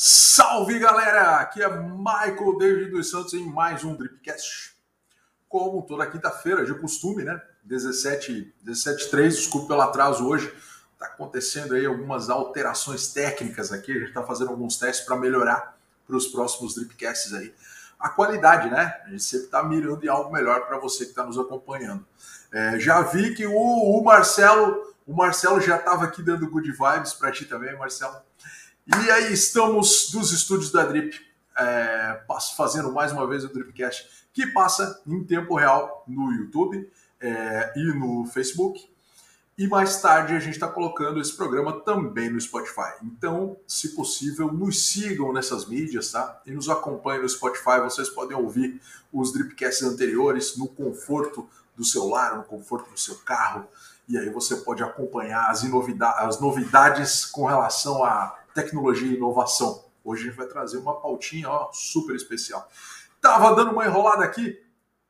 Salve galera! Aqui é Michael David dos Santos em mais um Dripcast. Como toda quinta-feira, de costume, né? 17, 17 3, desculpe pelo atraso hoje. Tá acontecendo aí algumas alterações técnicas aqui. A gente tá fazendo alguns testes para melhorar para os próximos Dripcasts aí. A qualidade, né? A gente sempre tá mirando em algo melhor para você que está nos acompanhando. É, já vi que o, o Marcelo, o Marcelo já estava aqui dando good vibes para ti também, Marcelo. E aí estamos dos estúdios da Drip, é, fazendo mais uma vez o Dripcast, que passa em tempo real no YouTube é, e no Facebook. E mais tarde a gente está colocando esse programa também no Spotify. Então, se possível, nos sigam nessas mídias, tá? E nos acompanhem no Spotify. Vocês podem ouvir os Dripcasts anteriores no conforto do celular, no conforto do seu carro. E aí você pode acompanhar as, as novidades com relação a tecnologia e inovação. Hoje a gente vai trazer uma pautinha ó, super especial. Tava dando uma enrolada aqui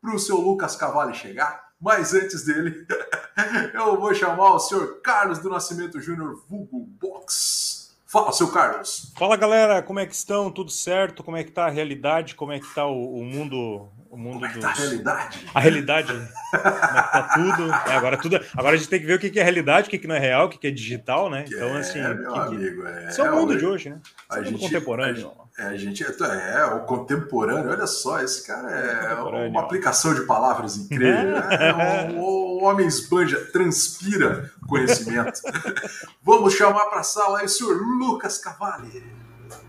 para o seu Lucas Cavalli chegar, mas antes dele, eu vou chamar o senhor Carlos do Nascimento Júnior, vulgo Box. Fala, seu Carlos. Fala, galera, como é que estão? Tudo certo? Como é que tá a realidade? Como é que tá o, o mundo o mundo Como é que tá a realidade? A realidade. Como é que tá tudo? É, agora tudo. Agora a gente tem que ver o que é realidade, o que não é real, o que é digital, né? Então, é, assim. meu que, amigo, é, Esse é o mundo de hoje, né? A é o mundo gente, contemporâneo. A, a gente é, o contemporâneo, olha só, esse cara é uma aplicação de palavras incrível. é, um, o homem esbanja, transpira conhecimento. Vamos chamar para a sala aí o senhor Lucas Cavalli.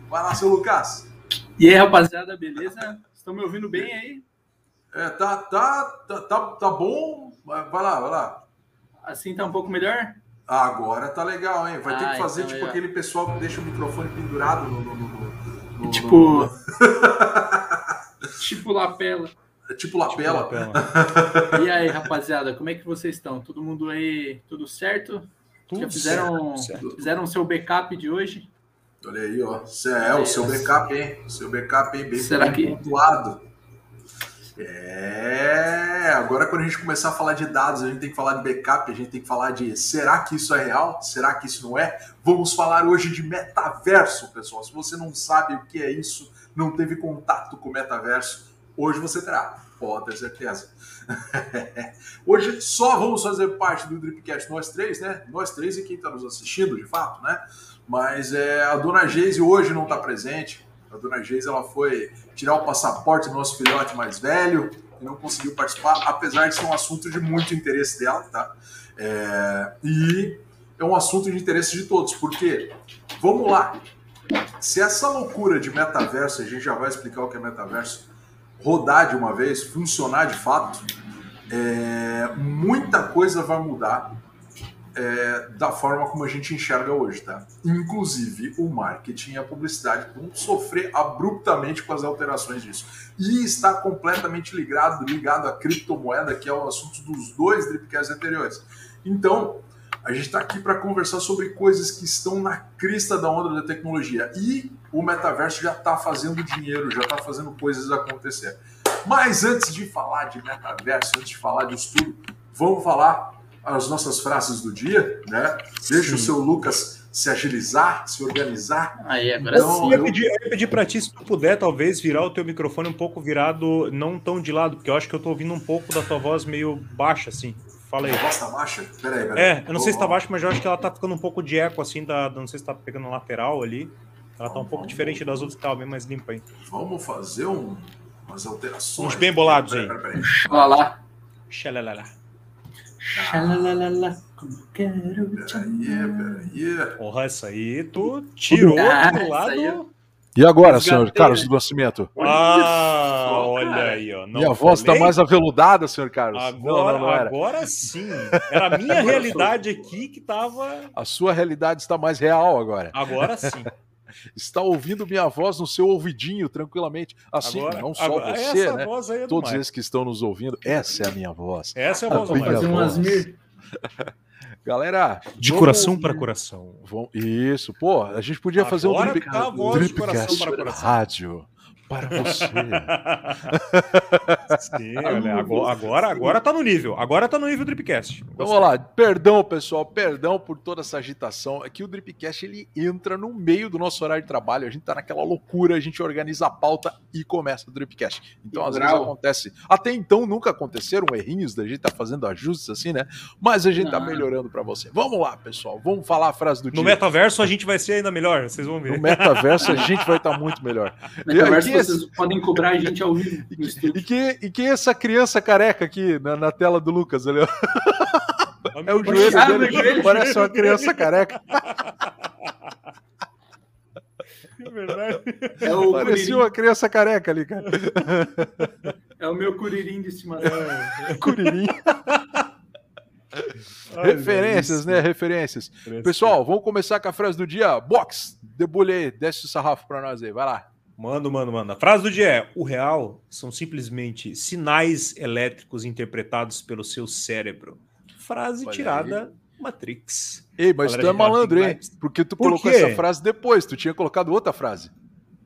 Vai lá, seu Lucas. E aí, rapaziada, beleza? Estão me ouvindo bem aí? É, tá, tá, tá, tá, tá bom. Vai lá, vai lá. Assim tá um pouco melhor? Agora tá legal, hein? Vai ter Ah, que fazer então tipo aquele pessoal que deixa o microfone pendurado no. no- no- no- Tipo- no- Tipo lapela. É tipo lapela. Lapela. E aí, rapaziada, como é que vocês estão? Todo mundo aí, tudo certo? Tudo Já fizeram, certo, fizeram o seu backup de hoje? Olha aí, ó. Cê é o seu backup, hein? O seu backup, hein? Bem, Será bem que- pontuado. É, agora quando a gente começar a falar de dados, a gente tem que falar de backup, a gente tem que falar de será que isso é real? Será que isso não é? Vamos falar hoje de metaverso, pessoal. Se você não sabe o que é isso, não teve contato com o metaverso, hoje você terá, pode ter certeza. hoje só vamos fazer parte do Dripcast nós três, né? Nós três e quem está nos assistindo, de fato, né? Mas é, a dona Geise hoje não está presente. A dona Geise ela foi tirar o passaporte do nosso filhote mais velho e não conseguiu participar, apesar de ser um assunto de muito interesse dela, tá? É, e é um assunto de interesse de todos, porque, vamos lá, se essa loucura de metaverso, a gente já vai explicar o que é metaverso, rodar de uma vez, funcionar de fato, é, muita coisa vai mudar é, da forma como a gente enxerga hoje, tá? Inclusive o marketing e a publicidade vão sofrer abruptamente com as alterações disso. E está completamente ligado, ligado à criptomoeda, que é o assunto dos dois Dripcasts anteriores. Então, a gente está aqui para conversar sobre coisas que estão na crista da onda da tecnologia. E o metaverso já está fazendo dinheiro, já está fazendo coisas acontecer. Mas antes de falar de metaverso, antes de falar disso tudo, vamos falar as nossas frases do dia, né? Deixa o seu Lucas se agilizar, se organizar. Aí, agora Então, sim. Eu ia pedir, eu ia pedir pra ti, se tu puder, talvez, virar o teu microfone um pouco virado, não tão de lado, porque eu acho que eu tô ouvindo um pouco da tua voz meio baixa, assim. Fala aí. A voz tá baixa? Peraí, peraí. É, eu não sei se tá baixo, mas eu acho que ela tá ficando um pouco de eco, assim, da, não sei se tá pegando na lateral ali. Ela tá um pouco diferente das outras que tava bem mais limpa aí. Vamos fazer um- umas alterações. Uns bem bolados aí. peraí, peraí. Olha lá. Xalalala. Xalalalala, como quero te. Peraí, peraí. Porra, essa aí tu tirou Ah, do essa lado. E agora, Resgatei, senhor Carlos do Nascimento? Ah, olha aí, ó. Não Minha voz está mais aveludada, senhor Carlos. Agora, não, não, não era. agora sim. Era a minha realidade aqui que tava. A sua realidade está mais real agora. Agora sim. Está ouvindo minha voz no seu ouvidinho tranquilamente. Assim, Agora, não só agora, você, essa né? voz aí é do Todos esses que estão nos ouvindo, essa é a minha voz. Essa é a voz do Minha Michael. Fazer um voz. Asmir. Galera, De vamos coração para coração. Vamos- Isso, pô, a gente podia fazer um Agora drip, tá a voz de Dripcast coração para coração. rádio. Para você. Sim, olha, agora, agora, agora tá no nível. Agora tá no nível Dripcast. Então, vamos lá. Perdão, pessoal. Perdão por toda essa agitação. É que o Dripcast ele entra no meio do nosso horário de trabalho. A gente tá naquela loucura, a gente organiza a pauta e começa o Dripcast. Então, às vezes acontece. Até então nunca aconteceram errinhos da gente tá fazendo ajustes assim, né? Mas a gente tá melhorando para você. Vamos lá, pessoal. Vamos falar a frase do dia. No metaverso a gente vai ser ainda melhor, vocês vão ver. No metaverso a gente vai estar tá muito melhor. Metaverso vocês podem cobrar a gente ao vivo no estúdio. E quem, e quem é essa criança careca aqui na, na tela do Lucas? Ali, é o joelho ah, dele, joelho. parece uma criança careca. É verdade. É o Parecia curirim. uma criança careca ali, cara. É o meu curirim de estimação. É, curirim. Ai, Referências, né? Referências. Pessoal, vamos começar com a frase do dia. Box, debulha aí, desce o sarrafo pra nós aí, vai lá. Mano, mano, mano. A frase do dia é: o real são simplesmente sinais elétricos interpretados pelo seu cérebro. Frase Olha tirada aí. Matrix. Ei, mas tu é malandro, hein? Porque tu Por colocou quê? essa frase depois, tu tinha colocado outra frase.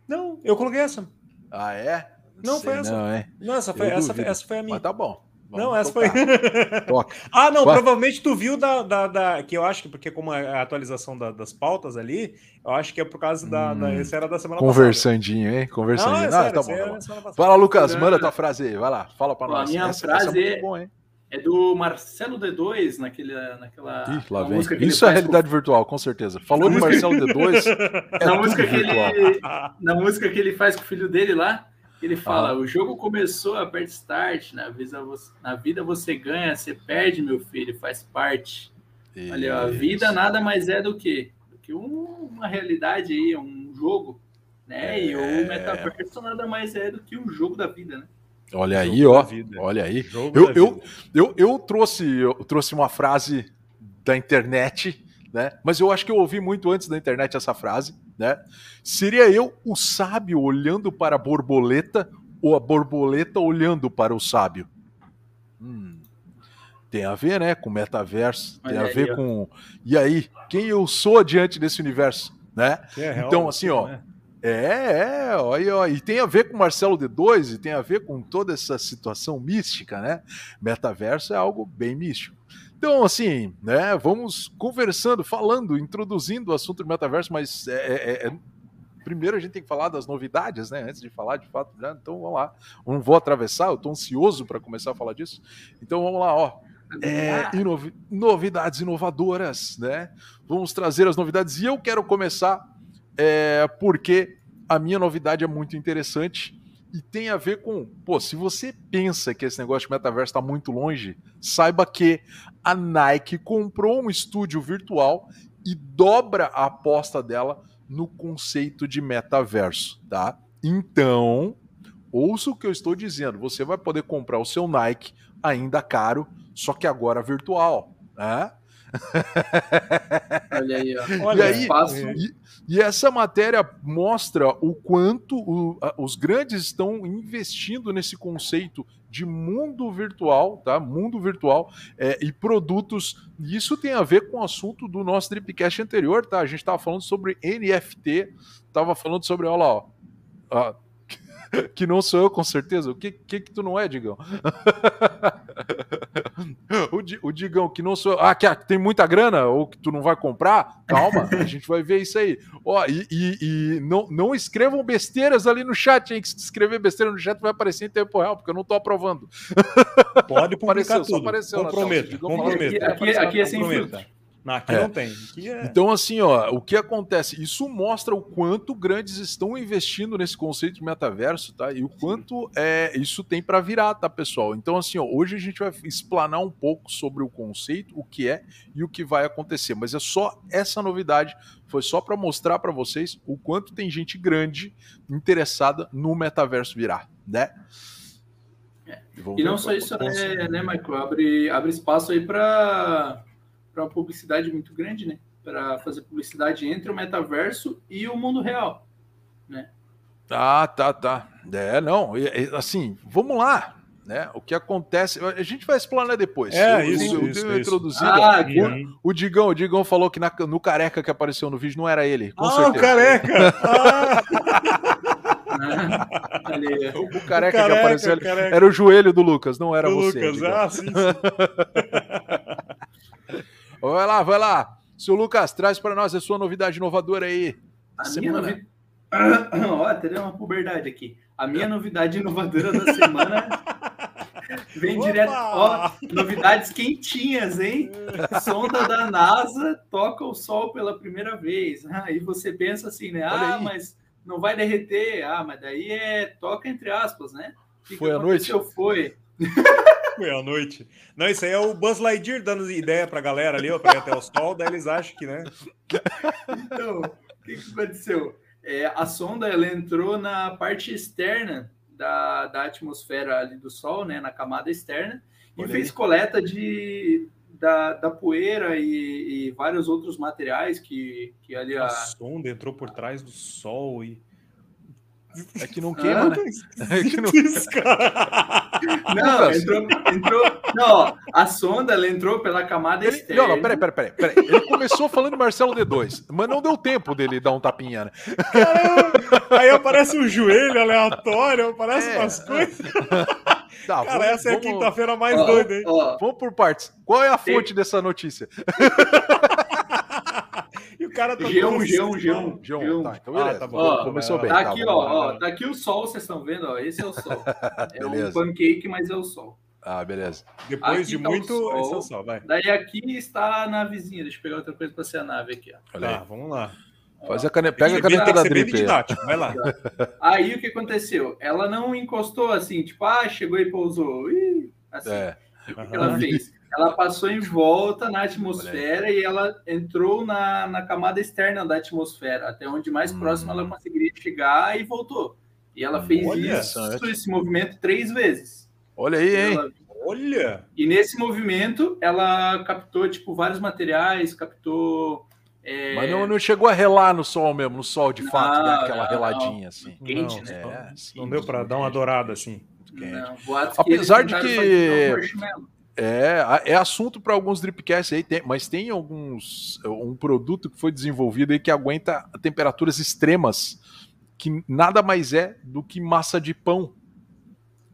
Não, eu coloquei essa. Ah, é? Não, não foi essa. Não, é. não essa, foi, essa, foi, essa foi a minha. Mas tá bom. Vamos não, essa tocar. foi. Toca. ah, não, provavelmente tu viu da, da, da, Que eu acho que, porque como é a atualização da, das pautas ali, eu acho que é por causa da. Hum, da essa era da semana conversandinho, passada. hein? Conversandinho, hein? Conversandinho. Ah, é ah, tá bom. Tá bom. Vai lá, Lucas, manda tua frase aí. Vai lá, fala pra nós. A minha essa, frase essa é, bom, hein? é do Marcelo D2, naquele, naquela. Ih, lá vem. Isso é realidade com... virtual, com certeza. Falou de Marcelo D2. É na, música que ele, na música que ele faz com o filho dele lá. Ele fala: ah. o jogo começou, aperta start. Na vida, você, na vida você ganha, você perde, meu filho, faz parte. Isso. Olha, a vida nada mais é do que, do que um, uma realidade aí, um jogo. Né? É... E o metaverso nada mais é do que um jogo da vida, né? Olha aí, ó. Olha aí. Eu, eu, eu, eu, trouxe, eu trouxe uma frase da internet né? Mas eu acho que eu ouvi muito antes da internet essa frase, né? Seria eu o sábio olhando para a borboleta ou a borboleta olhando para o sábio? Hum, tem a ver, né, com metaverso, tem a ver com e aí quem eu sou diante desse universo, né? É então assim, ó. Né? É, é, olha, ó, e tem a ver com Marcelo D2 e tem a ver com toda essa situação mística, né? Metaverso é algo bem místico. Então, assim, né, vamos conversando, falando, introduzindo o assunto do metaverso, mas é, é, é, primeiro a gente tem que falar das novidades, né? Antes de falar de fato, né? então vamos lá. Não vou atravessar, eu estou ansioso para começar a falar disso. Então vamos lá, ó. É, novidades inovadoras, né? Vamos trazer as novidades e eu quero começar é, porque a minha novidade é muito interessante e tem a ver com, pô, se você pensa que esse negócio de metaverso está muito longe, saiba que a Nike comprou um estúdio virtual e dobra a aposta dela no conceito de metaverso, tá? Então, ouça o que eu estou dizendo, você vai poder comprar o seu Nike ainda caro, só que agora virtual, né? Olha aí, ó. Olha, e, aí e, e, essa matéria mostra o quanto o, a, os grandes estão investindo nesse conceito de mundo virtual, tá? Mundo virtual é, e produtos. E isso tem a ver com o assunto do nosso Dripcast anterior, tá? A gente estava falando sobre NFT, estava falando sobre, olha lá, ó, que não sou eu, com certeza. O que, que, que tu não é, Digão? o, o Digão, que não sou eu. Ah, que tem muita grana ou que tu não vai comprar? Calma, a gente vai ver isso aí. Ó, e, e, e, não, não escrevam besteiras ali no chat, hein? Que se escrever besteira no chat vai aparecer em tempo real, porque eu não tô aprovando. Pode publicar apareceu, tudo. Apareceu, comprometo, comprometo. Aqui, aqui, aqui é sem filtro. Não, aqui é. não tem. Aqui é... Então, assim, ó, o que acontece? Isso mostra o quanto grandes estão investindo nesse conceito de metaverso, tá? E o quanto é, isso tem para virar, tá, pessoal? Então, assim, ó, hoje a gente vai explanar um pouco sobre o conceito, o que é e o que vai acontecer. Mas é só essa novidade, foi só para mostrar para vocês o quanto tem gente grande interessada no metaverso virar, né? É. E não só isso, né, né, Michael? Abre, abre espaço aí para para uma publicidade muito grande, né? Para fazer publicidade entre o metaverso e o mundo real, né? Tá, tá, tá. É, não, assim, vamos lá. Né? O que acontece, a gente vai explanar depois. É, eu, isso, eu, isso, eu introduzido. Ah, o, o, Digão, o Digão falou que na, no careca que apareceu no vídeo não era ele. Com ah, certeza. o careca! ah. o, careca o careca que apareceu careca. era o joelho do Lucas, não era do você. Lucas, ah, sim, sim. vai lá, vai lá. Seu Lucas, traz para nós a sua novidade inovadora aí. A semana. minha novidade. Ó, até uma puberdade aqui. A minha novidade inovadora da semana vem Opa! direto. Ó, novidades quentinhas, hein? Sonda da NASA toca o Sol pela primeira vez. Aí ah, você pensa assim, né? Ah, mas não vai derreter. Ah, mas daí é toca entre aspas, né? Que foi que à noite? Foi. Foi à noite. Não, isso aí é o Buzz Lightyear dando ideia pra galera ali, ó, pra ir até o sol, daí eles acham que, né? Então, o que, que aconteceu? É, a sonda ela entrou na parte externa da, da atmosfera ali do Sol, né, na camada externa, e fez coleta de, da, da poeira e, e, vários outros materiais que, que ali a... a sonda entrou por trás do Sol e é que não queima, ah, né? É que não... não, entrou, entrou. Não, a sonda ela entrou pela camada ele, externa. Não, não, peraí, peraí, peraí, Ele começou falando Marcelo D2, mas não deu tempo dele dar um tapinha, né? Caramba, aí aparece um joelho aleatório, aparece é, umas coisas. Tá, Cara, vamos, essa é a quinta-feira mais ó, doida, hein? Ó, vamos por partes. Qual é a fonte Tem... dessa notícia? cara tá G1, G1, G1, G1. Tá, então beleza. Ah, tá bom. Ó, Começou bem. Tá aqui, tá ó, ó, tá aqui o sol, vocês estão vendo, ó. Esse é o sol. é um pancake, mas é o sol. Ah, beleza. Depois aqui de tá muito, sol, esse é o sol, vai. Daí aqui está a navezinha. Deixa eu pegar outra coisa para ser a nave aqui, ó. Tá, vamos lá. Faz a cane... Pega a caneta da drip. Vai lá. Aí o que aconteceu? Ela não encostou assim, tipo, ah, chegou e pousou. Ih, assim. É. O que ela fez? Ela passou em volta na atmosfera e ela entrou na, na camada externa da atmosfera, até onde mais hum. próximo ela conseguiria chegar e voltou. E ela fez Olha, isso, esse movimento três vezes. Olha aí, hein? Ela... Olha! E nesse movimento ela captou tipo vários materiais, captou é... Mas não, não, chegou a relar no sol mesmo, no sol de não, fato, né? aquela não, reladinha assim. Quente, não, né? É, não deu para dar uma dourada assim. Apesar de que é, é assunto para alguns dripcasts aí, tem, mas tem alguns um produto que foi desenvolvido aí que aguenta temperaturas extremas, que nada mais é do que massa de pão.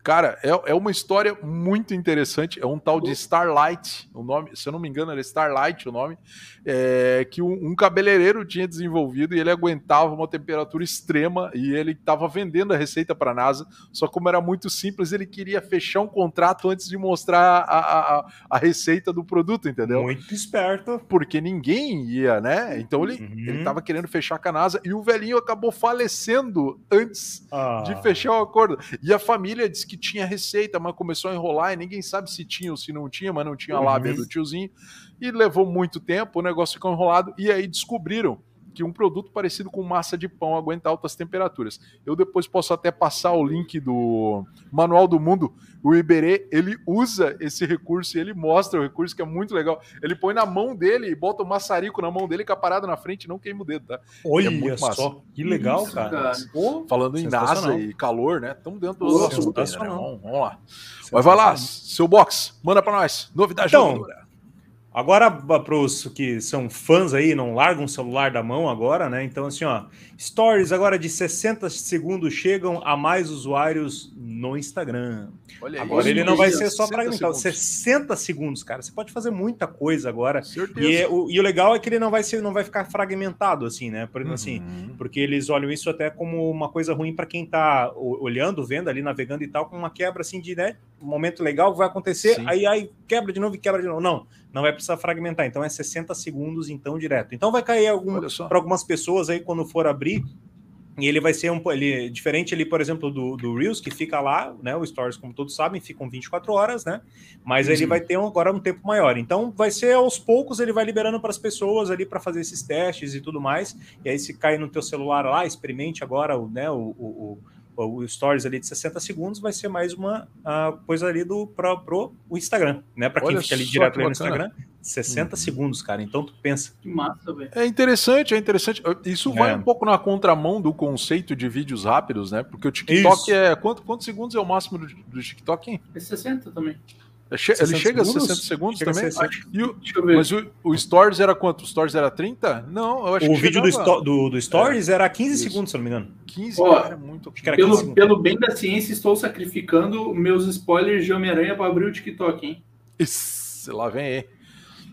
Cara, é, é uma história muito interessante. É um tal de Starlight, o nome, se eu não me engano, era Starlight o nome, é, que um, um, cabeleireiro tinha desenvolvido e ele aguentava uma temperatura extrema e ele estava vendendo a receita para a NASA. Só como era muito simples, ele queria fechar um contrato antes de mostrar a, a, a receita do produto, entendeu? Muito esperto. Porque ninguém ia, né? Então ele uhum. estava querendo fechar com a NASA e o velhinho acabou falecendo antes ah. de fechar o acordo. E a família disse que tinha receita, mas começou a enrolar e ninguém sabe se tinha ou se não tinha, mas não tinha a lábia uhum. do tiozinho. E levou muito tempo, o negócio ficou enrolado. E aí descobriram que um produto parecido com massa de pão aguenta altas temperaturas. Eu depois posso até passar o link do Manual do Mundo. O Iberê, ele usa esse recurso e ele mostra o recurso que é muito legal. Ele põe na mão dele e bota o maçarico na mão dele com a parada na frente não queima o dedo, tá? Olha é muito só, que legal, Isso, cara. cara. Pô, Falando em NASA e calor, né? Estamos dentro do assunto ainda, né? Vamos, vamos lá. Mas vai lá, seu box, manda para nós. Novidade então, Agora, para os que são fãs aí, não largam o celular da mão agora, né? Então, assim, ó, stories agora de 60 segundos chegam a mais usuários no Instagram. Olha agora ele não vai ser só fragmentado, 60 segundos, cara. Você pode fazer muita coisa agora. Certeza. E, é, o, e o legal é que ele não vai ser, não vai ficar fragmentado assim, né? Por, assim, uhum. assim, porque eles olham isso até como uma coisa ruim para quem tá olhando, vendo ali, navegando e tal, com uma quebra assim de, né? Momento legal vai acontecer, Sim. aí, aí quebra de novo e quebra de novo. Não não vai precisar fragmentar. Então é 60 segundos, então, direto. Então vai cair algum, para algumas pessoas aí, quando for abrir, e ele vai ser um ele, diferente ali, por exemplo, do, do Reels, que fica lá, né? O Stories, como todos sabem, ficam 24 horas, né? Mas Sim. ele vai ter um, agora um tempo maior. Então vai ser aos poucos, ele vai liberando para as pessoas ali para fazer esses testes e tudo mais. E aí, se cair no teu celular lá, experimente agora o, né, o, o o stories ali de 60 segundos vai ser mais uma uh, coisa ali do pro, pro o Instagram, né? Para quem Olha fica ali direto ali no Instagram, 60 uhum. segundos, cara. Então tu pensa. Que massa, velho. É interessante, é interessante. Isso vai é. um pouco na contramão do conceito de vídeos rápidos, né? Porque o TikTok Isso. é. Quanto, quantos segundos é o máximo do, do TikTok? É 60 também. Ele chega segundos? a 60 segundos chega também? 60. O, mas o, o, Stories era quanto? O Stories era 30? Não, eu acho o que O vídeo do, do, do, Stories é. era 15 Isso. segundos, se não me engano. 15, Ó, cara, muito. Acho que era pelo, pelo bem da ciência, estou sacrificando meus spoilers de Homem-Aranha para abrir o TikTok, hein? Isso, lá vem aí.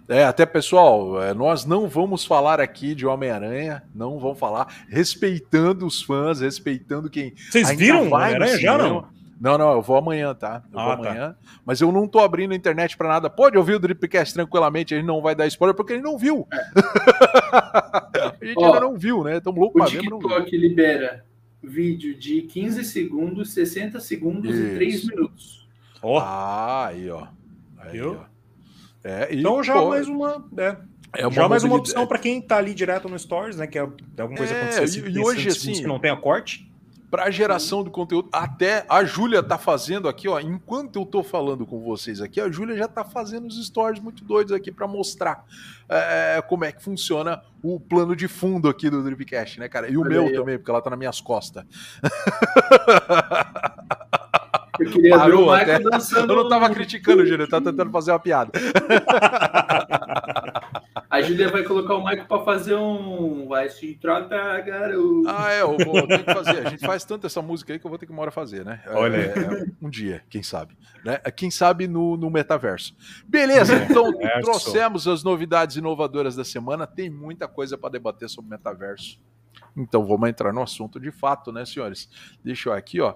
É, até pessoal, é, nós não vamos falar aqui de Homem-Aranha, não vamos falar, respeitando os fãs, respeitando quem. Vocês viram Homem-Aranha já não? Não, não, eu vou amanhã, tá? Eu ah, vou tá. amanhã. Tá. Mas eu não tô abrindo a internet para nada. Pode ouvir o Dripcast tranquilamente, ele não vai dar spoiler porque ele não viu. É. a gente Ó, ainda não viu, né? Tamo louco pra ver, não viu. O TikTok libera vídeo de 15 segundos, 60 segundos Isso. e 3 minutos. Ó. Oh. Ah, aí, ó. Aí, Viu? ó. É, e, então já pô, mais uma. É. É já mais uma opção para quem tá ali direto no Stories, né? Que é alguma coisa é, acontecer. E, e hoje, assim. Que não tenha corte para a geração de conteúdo. Até a Júlia tá fazendo aqui, ó. Enquanto eu tô falando com vocês aqui, a Júlia já tá fazendo os stories muito doidos aqui para mostrar é, como é que funciona o plano de fundo aqui do Dripcast, né, cara? E o Olha meu também, porque ela tá nas minhas costas. Eu queria Parou, ver o Michael dançando. Eu não tava criticando, Júlia, eu tava tentando fazer uma piada. A Julia vai colocar o Michael para fazer um. Vai se tratar, garoto. Ah, é, eu vou ter que fazer. A gente faz tanto essa música aí que eu vou ter que uma hora fazer, né? É, Olha, é, é, um dia, quem sabe. Né? Quem sabe no, no metaverso. Beleza, então trouxemos as novidades inovadoras da semana. Tem muita coisa para debater sobre metaverso. Então vamos entrar no assunto de fato, né, senhores? Deixa eu aqui, ó,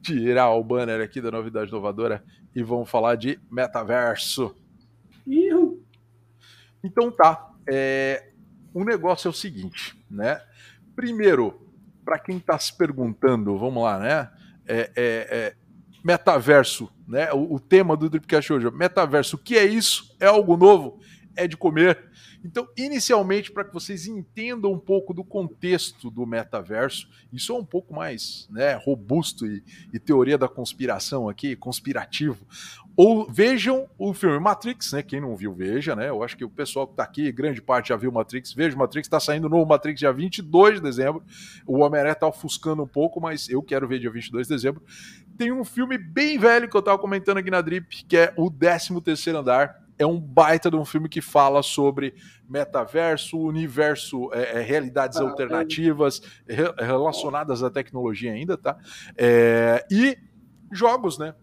tirar o banner aqui da novidade inovadora e vamos falar de metaverso. Iu. Então tá. É, o negócio é o seguinte, né? Primeiro, para quem está se perguntando, vamos lá, né? É, é, é, metaverso, né? O, o, tema do Dripcast hoje, metaverso. O que é isso? É algo novo? É de comer? Então, inicialmente, para que vocês entendam um pouco do contexto do metaverso, isso é um pouco mais né, robusto e, e teoria da conspiração aqui, conspirativo. Ou vejam o filme Matrix, né? Quem não viu, veja, né? Eu acho que o pessoal que está aqui, grande parte já viu Matrix. Veja Matrix, está saindo novo Matrix dia 22 de dezembro. O Homem-Aranha está ofuscando um pouco, mas eu quero ver dia 22 de dezembro. Tem um filme bem velho que eu estava comentando aqui na Drip, que é o 13 terceiro Andar é um baita de um filme que fala sobre metaverso, universo, é, é, realidades ah, alternativas re, relacionadas à tecnologia ainda, tá? É, e jogos, né?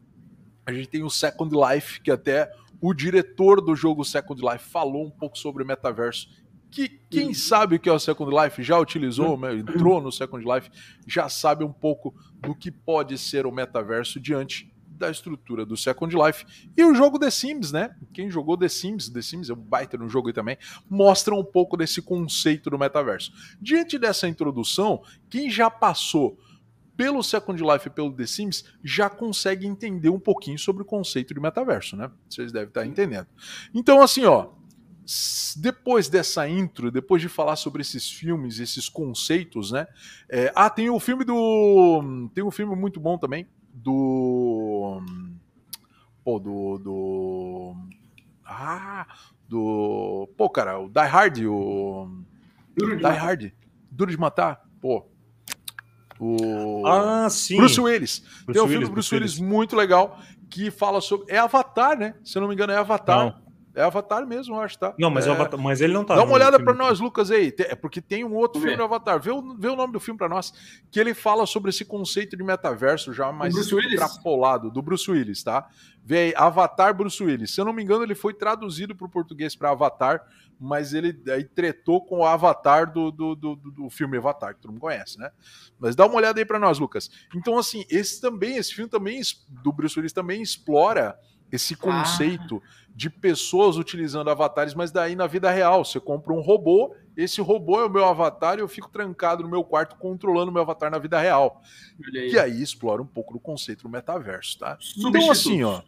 A gente tem o Second Life, que até o diretor do jogo Second Life falou um pouco sobre o metaverso. Que quem uhum. sabe o que é o Second Life já utilizou, uhum. né, entrou no Second Life, já sabe um pouco do que pode ser o metaverso diante da estrutura do Second Life. E o jogo The Sims, né? Quem jogou The Sims, The Sims é um baita no jogo aí também, mostra um pouco desse conceito do metaverso. Diante dessa introdução, quem já passou pelo Second Life e pelo The Sims, já consegue entender um pouquinho sobre o conceito de metaverso, né? Vocês devem estar entendendo. Então, assim, ó, depois dessa intro, depois de falar sobre esses filmes, esses conceitos, né? É, ah, tem o filme do. Tem um filme muito bom também, do. Pô, do. do ah! Do. Pô, cara, o Die Hard, o. Die Hard. Duro de matar? Pô, o ah, sim. Bruce Willis. Bruce Tem um filme do Bruce, Bruce Willis, Willis muito legal que fala sobre. É Avatar, né? Se eu não me engano, é Avatar. Não. É Avatar mesmo, eu acho, tá? Não, mas, é... Avatar, mas ele não tá. Dá uma olhada para nós, Lucas, aí. É porque tem um outro filme do Avatar. Vê o, vê o nome do filme para nós. Que ele fala sobre esse conceito de metaverso já mais extrapolado, do Bruce Willis, tá? Vê aí, Avatar Bruce Willis. Se eu não me engano, ele foi traduzido para o português para Avatar mas ele aí tretou com o Avatar do, do, do, do, filme Avatar, que todo mundo conhece, né? Mas dá uma olhada aí para nós, Lucas. Então, assim, esse também, esse filme também, do Bruce Willis também explora esse ah. conceito ah. de pessoas utilizando avatares, mas daí na vida real. Você compra um robô, esse robô é o meu avatar e eu fico trancado no meu quarto controlando o meu avatar na vida real. Aí. E aí explora um pouco do conceito do metaverso, tá? Então, assim, ó.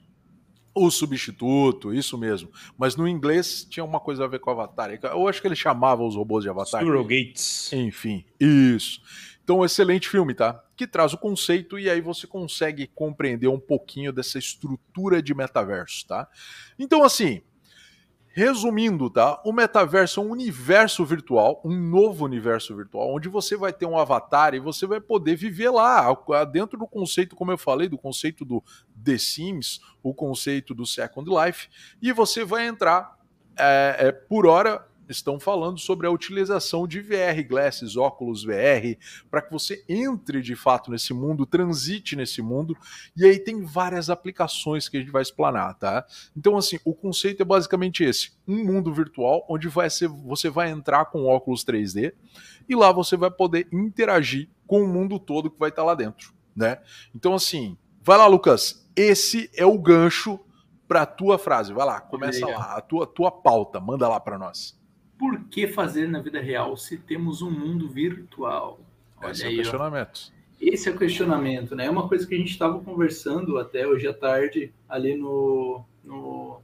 O substituto, isso mesmo. Mas no inglês tinha uma coisa a ver com Avatar. Eu acho que ele chamava os robôs de Avatar. Surrogates. Enfim, isso. Então, excelente filme, tá? Que traz o conceito e aí você consegue compreender um pouquinho dessa estrutura de metaverso, tá? Então, assim, Resumindo, tá? O metaverso é um universo virtual, um novo universo virtual, onde você vai ter um avatar e você vai poder viver lá, dentro do conceito, como eu falei, do conceito do The Sims, o conceito do Second Life, e você vai entrar é, é, por hora estão falando sobre a utilização de VR glasses, óculos VR, para que você entre de fato nesse mundo, transite nesse mundo, e aí tem várias aplicações que a gente vai explanar, tá? Então, assim, o conceito é basicamente esse: um mundo virtual onde vai ser, você vai entrar com óculos 3D e lá você vai poder interagir com o mundo todo que vai estar lá dentro, né? Então, assim, vai lá, Lucas. Esse é o gancho para a tua frase. Vai lá, começa lá, a tua, tua pauta, manda lá para nós por que fazer na vida real se temos um mundo virtual? Olha Esse aí, é o questionamento. Ó. Esse é o questionamento, né? É uma coisa que a gente estava conversando até hoje à tarde ali no, no,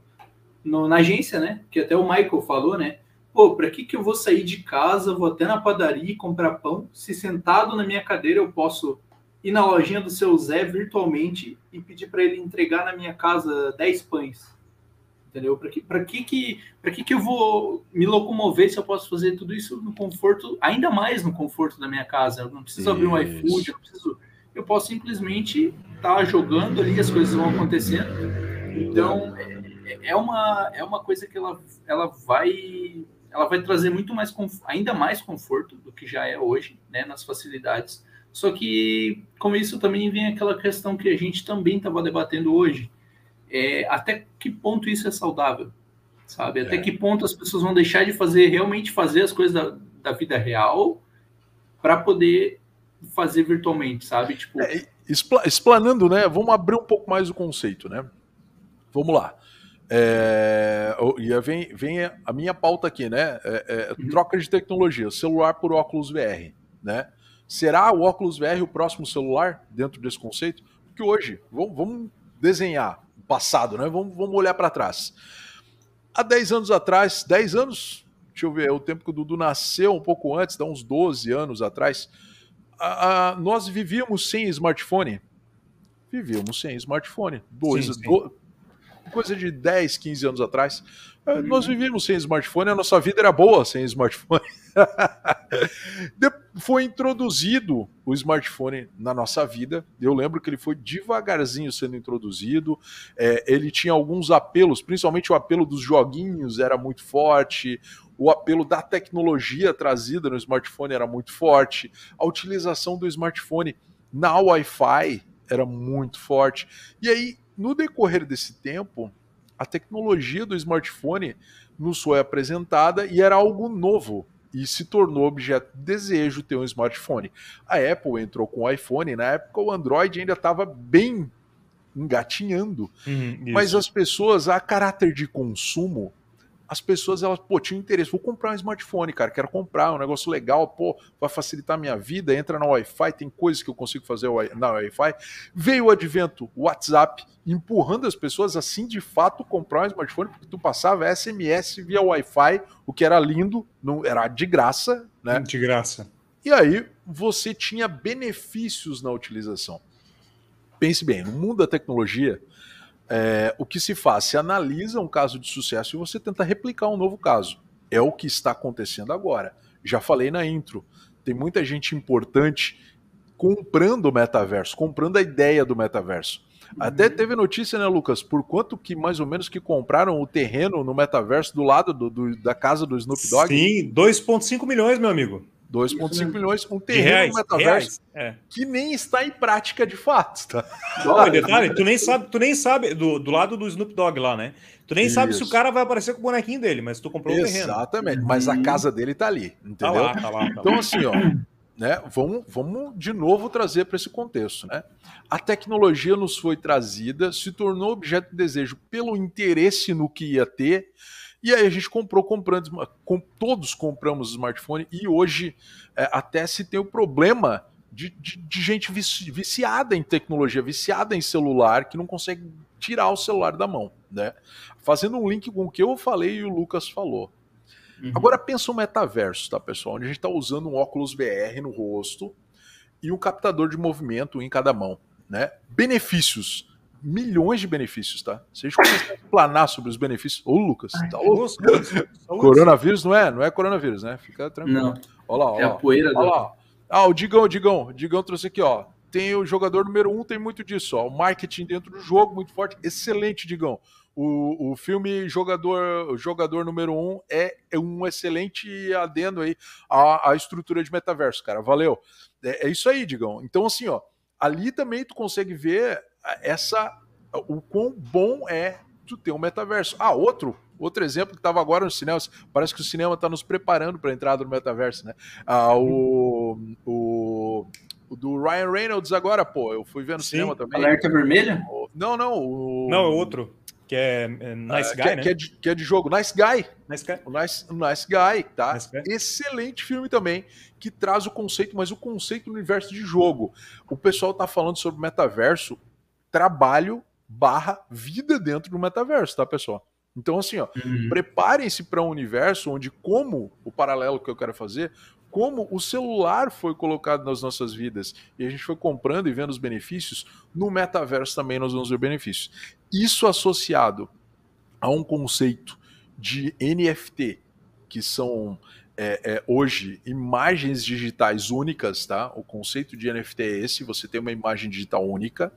no, na agência, né? Que até o Michael falou, né? Pô, para que, que eu vou sair de casa, vou até na padaria e comprar pão, se sentado na minha cadeira eu posso ir na lojinha do seu Zé virtualmente e pedir para ele entregar na minha casa 10 pães? Entendeu? Para que, para que, que, que, que eu vou me locomover se eu posso fazer tudo isso no conforto, ainda mais no conforto da minha casa? Eu não preciso isso. abrir um iFood, eu não preciso. Eu posso simplesmente estar tá jogando ali, as coisas vão acontecendo. Então, é, é, uma, é uma coisa que ela, ela vai ela vai trazer muito mais ainda mais conforto do que já é hoje, né, nas facilidades. Só que com isso também vem aquela questão que a gente também estava debatendo hoje, é, até que ponto isso é saudável, sabe? Até é. que ponto as pessoas vão deixar de fazer, realmente fazer as coisas da, da vida real para poder fazer virtualmente, sabe? Tipo... É, explanando, né? Vamos abrir um pouco mais o conceito, né? Vamos lá. É, e vem, vem a minha pauta aqui, né? É, é, uhum. Troca de tecnologia, celular por óculos VR, né? Será o óculos VR o próximo celular dentro desse conceito? Porque hoje, vamos, vamos desenhar passado, né? Vamos, vamos olhar para trás. Há 10 anos atrás, 10 anos, deixa eu ver, é o tempo que o Dudu nasceu, um pouco antes, dá uns 12 anos atrás, a, a, nós vivíamos sem smartphone. Vivíamos sem smartphone. Dois, sim, sim. Do, coisa de 10, 15 anos atrás. Uhum. Nós vivíamos sem smartphone, a nossa vida era boa sem smartphone. foi introduzido o smartphone na nossa vida. Eu lembro que ele foi devagarzinho sendo introduzido. É, ele tinha alguns apelos, principalmente o apelo dos joguinhos era muito forte. O apelo da tecnologia trazida no smartphone era muito forte. A utilização do smartphone na Wi-Fi era muito forte. E aí, no decorrer desse tempo, a tecnologia do smartphone nos foi apresentada e era algo novo e se tornou objeto de desejo ter um smartphone. A Apple entrou com o iPhone, na época o Android ainda estava bem engatinhando, uhum, mas as pessoas, a caráter de consumo, as pessoas, elas, pô, tinham interesse, vou comprar um smartphone, cara, quero comprar, um negócio legal, pô, vai facilitar a minha vida, entra na Wi-Fi, tem coisas que eu consigo fazer na Wi-Fi. Veio o advento WhatsApp, empurrando as pessoas assim, de fato, comprar um smartphone, porque tu passava SMS via Wi-Fi, o que era lindo, não era de graça, né? De graça. E aí você tinha benefícios na utilização. Pense bem, no mundo da tecnologia, é, o que se faz? Se analisa um caso de sucesso e você tenta replicar um novo caso. É o que está acontecendo agora. Já falei na intro. Tem muita gente importante comprando o metaverso, comprando a ideia do metaverso. Até uhum. teve notícia, né, Lucas? Por quanto que mais ou menos que compraram o terreno no metaverso do lado do, do da casa do Snoop Dogg? Sim, 2,5 milhões, meu amigo. 2,5 milhões, um terreno no metaverso é. que nem está em prática de fato. Tá? Não, detalhe, tu nem sabe, tu nem sabe do, do lado do Snoop Dogg lá, né? Tu nem Isso. sabe se o cara vai aparecer com o bonequinho dele, mas tu comprou o terreno. Exatamente, mas a casa dele tá ali, entendeu? Tá lá, tá lá, tá então, assim, ó, né, vamos, vamos de novo trazer para esse contexto, né? A tecnologia nos foi trazida, se tornou objeto de desejo pelo interesse no que ia ter, e aí a gente comprou, comprando, com, todos compramos smartphone e hoje é, até se tem o problema de, de, de, gente viciada em tecnologia, viciada em celular, que não consegue tirar o celular da mão, né? Fazendo um link com o que eu falei e o Lucas falou. Uhum. Agora pensa o metaverso, tá, pessoal? Onde a gente está usando um óculos VR no rosto e um captador de movimento em cada mão, né? Benefícios milhões de benefícios, tá? Se a gente começar a planar sobre os benefícios. Ô, Lucas, Ai, tá louco? coronavírus não é? Não é coronavírus, né? Fica tranquilo. Não. Olha lá, ó. É a poeira olha lá. Ah, o Digão, o Digão, o Digão trouxe aqui, ó. Tem o jogador número um, tem muito disso, ó. O marketing dentro do jogo, muito forte. Excelente, Digão. O, o filme jogador, jogador número um é, é um excelente adendo aí à, à estrutura de metaverso, cara. Valeu. É, é isso aí, Digão. Então, assim, ó, ali também tu consegue ver essa o quão bom é tu ter um metaverso. Ah, outro outro exemplo que estava agora no cinema, parece que o cinema está nos preparando para a entrada no metaverso, né? Ah, o, o, o, do Ryan Reynolds agora, pô, eu fui ver no Sim. cinema também. Alerta vermelha? Não, não. O... Não, é outro. Que é, é Nice uh, Guy, que, é, né? Que é, de, que é, de, jogo. Nice Guy. Nice Guy. O Nice, nice Guy, tá? Nice Guy. Excelente filme também, que traz o conceito, mas o conceito do universo de jogo. O pessoal tá falando sobre metaverso, trabalho barra vida dentro do metaverso, tá, pessoal? Então, assim, ó, uhum. preparem-se para um universo onde, como o paralelo que eu quero fazer, como o celular foi colocado nas nossas vidas e a gente foi comprando e vendo os benefícios, no metaverso também nós vamos ver benefícios. Isso associado a um conceito de NFT, que são é, é, hoje imagens digitais únicas, tá? O conceito de NFT é esse: você tem uma imagem digital única.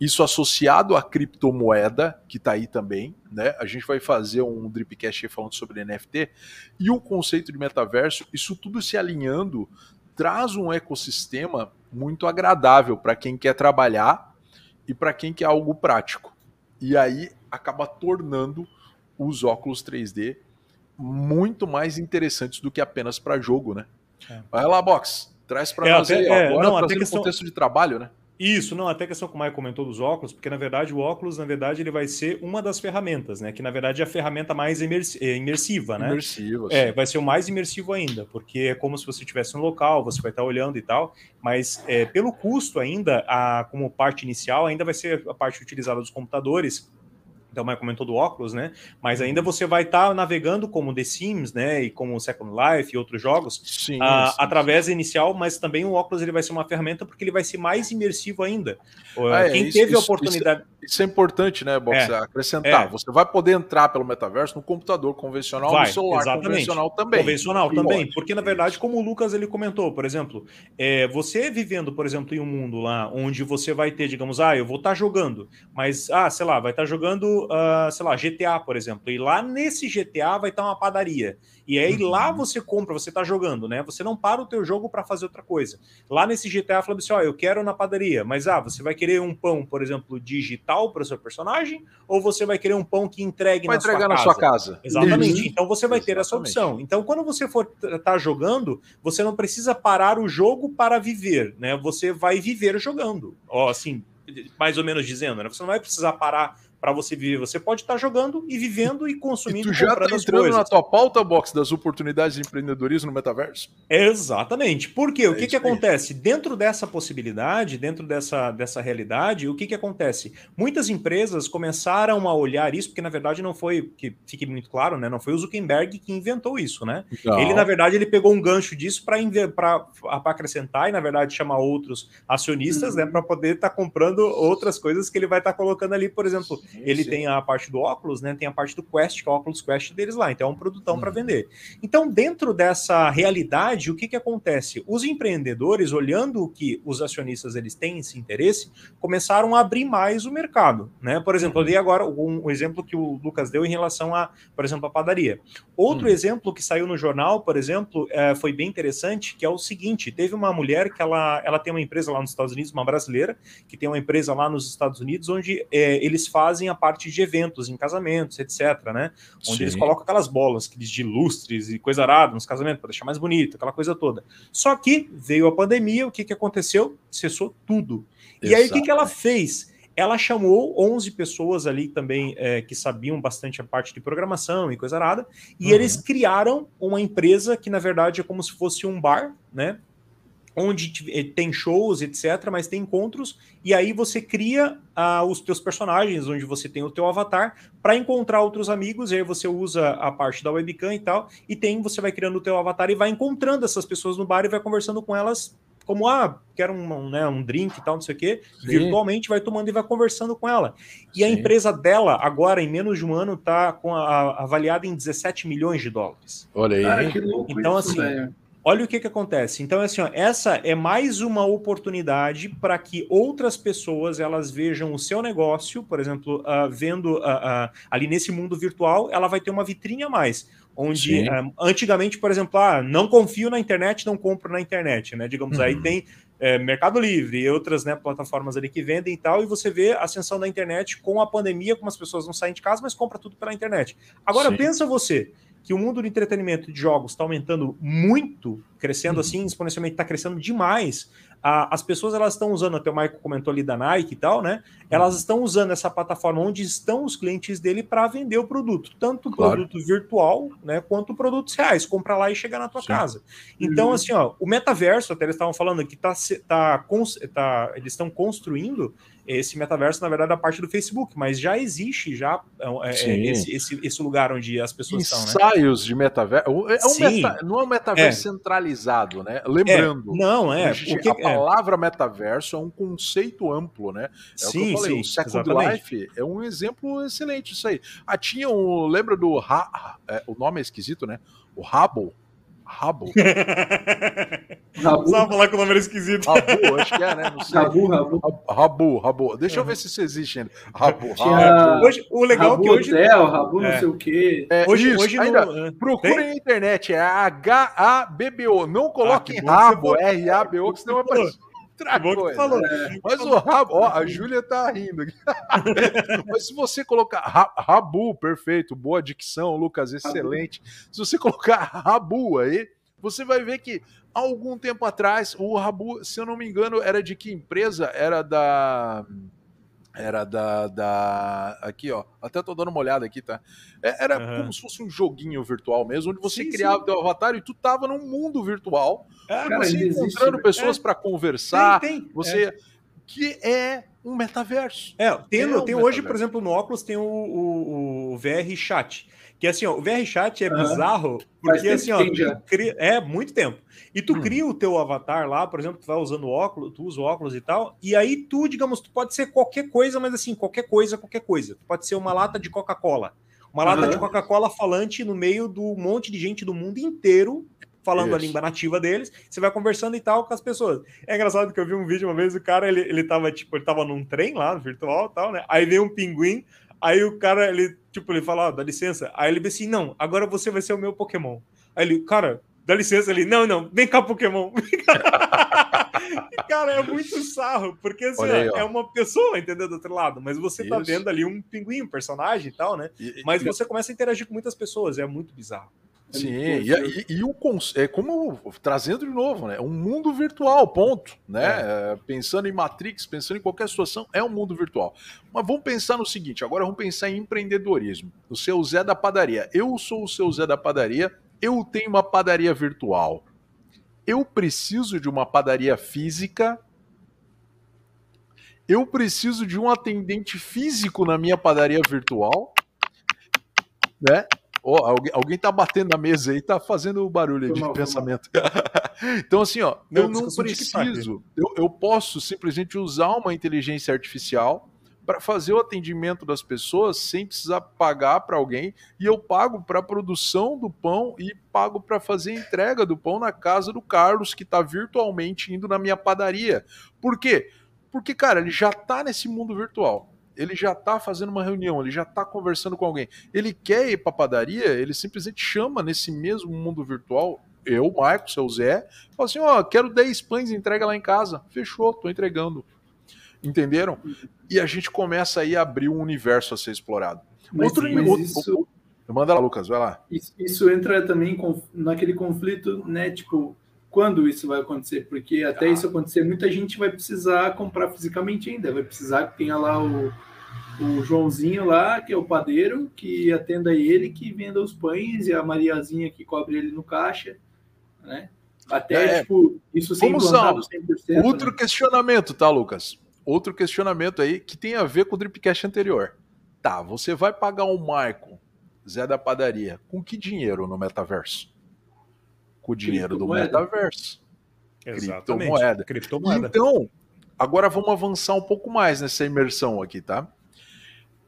Isso associado à criptomoeda, que está aí também, né? A gente vai fazer um Dripcast falando sobre NFT e o conceito de metaverso, isso tudo se alinhando, traz um ecossistema muito agradável para quem quer trabalhar e para quem quer algo prático. E aí acaba tornando os óculos 3D muito mais interessantes do que apenas para jogo, né? É. Vai lá, Box, traz para é, nós até, aí, é, agora não, trazendo questão... contexto de trabalho, né? Isso, não, até a questão que o Maio comentou dos óculos, porque na verdade o óculos, na verdade, ele vai ser uma das ferramentas, né? Que na verdade é a ferramenta mais eh, imersiva, né? Imersiva. É, vai ser o mais imersivo ainda, porque é como se você estivesse no local, você vai estar olhando e tal, mas é, pelo custo ainda, a, como parte inicial, ainda vai ser a parte utilizada dos computadores, então, mais comentou do óculos, né? Mas ainda você vai estar tá navegando como The Sims, né? E como Second Life e outros jogos, sim, ah, sim, através sim. inicial, mas também o óculos ele vai ser uma ferramenta porque ele vai ser mais imersivo ainda. Ah, é, Quem isso, teve a oportunidade. Isso, isso, é importante, né, Box? É, acrescentar. É. Você vai poder entrar pelo metaverso no computador convencional, vai, no celular exatamente. convencional também. Convencional também, Lógico, porque na verdade, como o Lucas ele comentou, por exemplo, é, você vivendo, por exemplo, em um mundo lá onde você vai ter, digamos, ah, eu vou estar tá jogando, mas, ah, sei lá, vai estar tá jogando uh, sei lá, GTA, por exemplo. E lá nesse GTA vai estar uma padaria. E aí uhum. lá você compra, você está jogando, né? Você não para o teu jogo para fazer outra coisa. Lá nesse GTA falando assim, ó, eu quero na padaria, mas ah, você vai querer um pão, por exemplo, digital para o seu personagem, ou você vai querer um pão que entregue vai na entregar sua na sua casa. Exatamente. Uhum. Então você vai ter essa opção. Então quando você for estar tá jogando, você não precisa parar o jogo para viver, né? Você vai viver jogando. Ó, assim, mais ou menos dizendo, né? Você não vai precisar parar para você viver. Você pode estar tá jogando e vivendo e consumindo. E tu já está entrando na tua pauta box das oportunidades de empreendedorismo no metaverso? Exatamente. Por quê? O é que, que acontece? Dentro dessa possibilidade, dentro dessa, dessa realidade, o que, que acontece? Muitas empresas começaram a olhar isso, porque na verdade não foi, que fique muito claro, né? Não foi o Zuckerberg que inventou isso, né? Não. Ele, na verdade, ele pegou um gancho disso para acrescentar e, na verdade, chamar outros acionistas, né? Para poder estar tá comprando outras coisas que ele vai estar tá colocando ali, por exemplo ele sim. tem a parte do óculos, né? Tem a parte do Quest, que é o óculos Quest deles lá. Então é um produtão uhum. para vender. Então, dentro dessa realidade, o que, que acontece? Os empreendedores, olhando o que os acionistas eles têm esse interesse, começaram a abrir mais o mercado, né? Por exemplo, eu dei agora um, um exemplo que o Lucas deu em relação a, por exemplo, a padaria. Outro uhum. exemplo que saiu no jornal, por exemplo, é, foi bem interessante, que é o seguinte: teve uma mulher que ela, ela tem uma empresa lá nos Estados Unidos, uma brasileira, que tem uma empresa lá nos Estados Unidos, onde é, eles fazem fazem a parte de eventos em casamentos, etc, né? Onde Sim. eles colocam aquelas bolas, aqueles de lustres e coisa arada nos casamentos para deixar mais bonito, aquela coisa toda. Só que veio a pandemia, o que, que aconteceu? Cessou tudo. Exato. E aí o que, que ela fez? ela chamou 11 pessoas ali também é, que sabiam bastante a parte de programação e coisa arada, e uhum. eles criaram uma empresa que, na verdade, é como se fosse um bar, né? Onde eh, tem shows, etc., mas tem encontros, e aí você cria uh, os teus personagens, onde você tem o teu avatar, para encontrar outros amigos, e aí você usa a parte da webcam e tal, e tem, você vai criando o teu avatar e vai encontrando essas pessoas no bar e vai conversando com elas como, ah, quero um, né, um drink e tal, não sei o quê, Sim. virtualmente vai tomando e vai conversando com ela. E Sim. a empresa dela, agora, em menos de um ano, está com a, a, avaliada em 17 milhões de dólares. Olha aí. Cara, então, isso, assim, velho. Olha o que, que acontece. Então, assim, ó, essa é mais uma oportunidade para que outras pessoas elas vejam o seu negócio, por exemplo, uh, vendo uh, uh, ali nesse mundo virtual, ela vai ter uma vitrine a mais onde antigamente, por exemplo, ah, não confio na internet, não compro na internet, né? Digamos, uhum. aí tem é, Mercado Livre e outras né, plataformas ali que vendem e tal, e você vê a ascensão da internet com a pandemia, como as pessoas não saem de casa, mas compra tudo pela internet. Agora, Sim. pensa você que o mundo do entretenimento de jogos está aumentando muito, crescendo uhum. assim, exponencialmente, está crescendo demais a, as pessoas elas estão usando, até o Michael comentou ali da Nike e tal, né? Elas uhum. estão usando essa plataforma onde estão os clientes dele para vender o produto, tanto o claro. produto virtual, né, quanto produtos reais, comprar lá e chegar na tua Sim. casa. Então, uhum. assim, ó, o metaverso, até eles estavam falando que tá, tá, tá eles estão construindo esse metaverso, na verdade, é a parte do Facebook, mas já existe já é, é esse, esse, esse, lugar onde as pessoas Ensaios estão. Né? Ensaios de metaverso. É um meta, não é um metaverso é. centralizado, né? Lembrando. não, é. O que, a palavra metaverso é um conceito amplo, né? É sim, o que eu falei. Sim, o Second exatamente. Life é um exemplo excelente isso aí. Ah, tinha um. Lembra do. Ha, o nome é esquisito, né? O Hubble Rabo. Rabu. Só falar que o nome era esquisito. Rabu, acho que é, né? Não sei. Rabu, Rabu. Rabu, Rabu. Deixa eu ver se isso existe ainda. Rabu, Rabu. Hoje, o legal Rabu é que hoje. Hotel, Rabu não é. sei o quê. É, hoje, isso, hoje ainda, no... procure na internet, é H-A-B-B-O. Não coloque ah, Rabo, R-A-B-O, que senão vai aparecer outra coisa. Falou. É. Mas o rabo, ó, a Júlia tá rindo aqui. Mas se você colocar rabu, perfeito, boa dicção, Lucas, excelente. Se você colocar rabu aí, você vai ver que há algum tempo atrás, o rabu, se eu não me engano, era de que empresa? Era da era da, da. Aqui, ó. Até tô dando uma olhada aqui, tá? É, era uhum. como se fosse um joguinho virtual mesmo, onde você sim, criava sim. teu avatar e tu tava num mundo virtual. É, você encontrando existe, né? pessoas é. para conversar. Tem, tem. Você. É. Que é um metaverso. É, tem, é um tem hoje, por exemplo, no óculos tem o, o, o VR Chat. Que assim, ó, o VR Chat é uhum. bizarro, porque assim, ó, cria, é muito tempo. E tu hum. cria o teu avatar lá, por exemplo, tu vai usando óculos, tu usa óculos e tal, e aí tu, digamos, tu pode ser qualquer coisa, mas assim, qualquer coisa, qualquer coisa. Tu pode ser uma lata de Coca-Cola. Uma uhum. lata de Coca-Cola falante no meio do monte de gente do mundo inteiro falando Isso. a língua nativa deles, você vai conversando e tal com as pessoas. É engraçado que eu vi um vídeo uma vez, o cara, ele, ele tava, tipo, ele tava num trem lá, virtual e tal, né? Aí veio um pinguim, aí o cara, ele, tipo, ele fala, oh, dá licença. Aí ele assim, não, agora você vai ser o meu Pokémon. Aí ele, cara, dá licença ali. Não, não, vem cá, Pokémon. cara, é muito sarro, porque assim, aí, é uma pessoa, entendeu? Do outro lado, mas você tá Isso. tá vendo ali um pinguim, um personagem e tal, né? E, mas e, você começa a interagir com muitas pessoas, é muito bizarro. É Sim, e, e, e, o é como trazendo de novo, né? Um mundo virtual, ponto, né? É. É, pensando em Matrix, pensando em qualquer situação, é um mundo virtual. Mas vamos pensar no seguinte: agora vamos pensar em empreendedorismo. O seu Zé da padaria. Eu sou o seu Zé da padaria eu tenho uma padaria virtual. Eu preciso de uma padaria física. Eu preciso de um atendente físico na minha padaria virtual. Né? Oh, alguém, alguém tá batendo na mesa aí, tá fazendo barulho de pensamento. então, assim, ó, eu não preciso. Eu, eu posso simplesmente usar uma inteligência artificial para fazer o atendimento das pessoas sem precisar pagar para alguém e eu pago para a produção do pão e pago para fazer a entrega do pão na casa do Carlos que está virtualmente indo na minha padaria. Por quê? Porque, cara, ele já está nesse mundo virtual. Ele já está fazendo uma reunião, ele já está conversando com alguém. Ele quer ir para padaria, ele simplesmente chama nesse mesmo mundo virtual eu, Marcos, seu Zé, fala assim: ó, oh, quero 10 pães, entrega lá em casa. Fechou, tô entregando. Entenderam? E a gente começa aí a abrir um universo a ser explorado. Mas, outro, mas outro, isso, Manda lá, Lucas, vai lá. Isso, isso entra também naquele conflito, né? Tipo, quando isso vai acontecer? Porque até ah. isso acontecer, muita gente vai precisar comprar fisicamente ainda. Vai precisar que tenha lá o, o Joãozinho lá, que é o padeiro, que atenda ele, que venda os pães, e a Mariazinha que cobre ele no caixa, né? Até, é, tipo, isso ser implantado 100%. Outro né? questionamento, tá, Lucas? outro questionamento aí que tem a ver com o Dripcast anterior. Tá, você vai pagar um Marco, Zé da padaria, com que dinheiro no metaverso? Com o dinheiro do metaverso. criptomoeda. criptomoeda. Então, agora vamos avançar um pouco mais nessa imersão aqui, tá?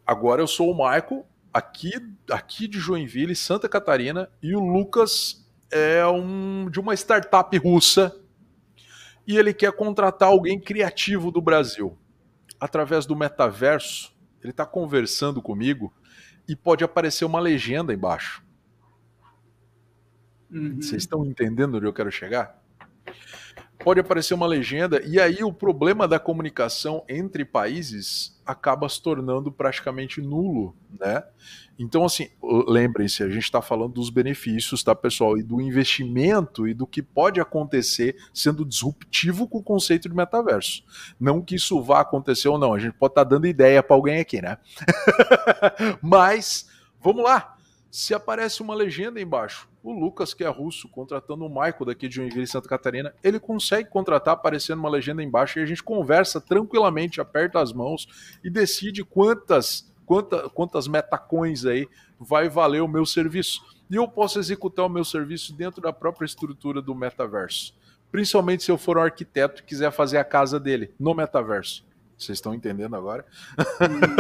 Agora eu sou o Michael, aqui, aqui de Joinville, Santa Catarina, e o Lucas é um de uma startup russa e ele quer contratar alguém criativo do Brasil. Através do metaverso, ele está conversando comigo e pode aparecer uma legenda embaixo. Uhum. Vocês estão entendendo onde eu quero chegar? Pode aparecer uma legenda, e aí o problema da comunicação entre países acaba se tornando praticamente nulo, né? Então, assim, lembrem-se, a gente está falando dos benefícios, tá, pessoal? E do investimento e do que pode acontecer sendo disruptivo com o conceito de metaverso. Não que isso vá acontecer ou não, a gente pode estar tá dando ideia para alguém aqui, né? Mas, vamos lá. Se aparece uma legenda embaixo, o Lucas, que é russo, contratando o Michael daqui de Joinville, Santa Catarina, ele consegue contratar aparecendo uma legenda embaixo e a gente conversa tranquilamente, aperta as mãos e decide quantas quanta, quantas metacões aí vai valer o meu serviço. E eu posso executar o meu serviço dentro da própria estrutura do metaverso. Principalmente se eu for um arquiteto e quiser fazer a casa dele no metaverso. Vocês estão entendendo agora?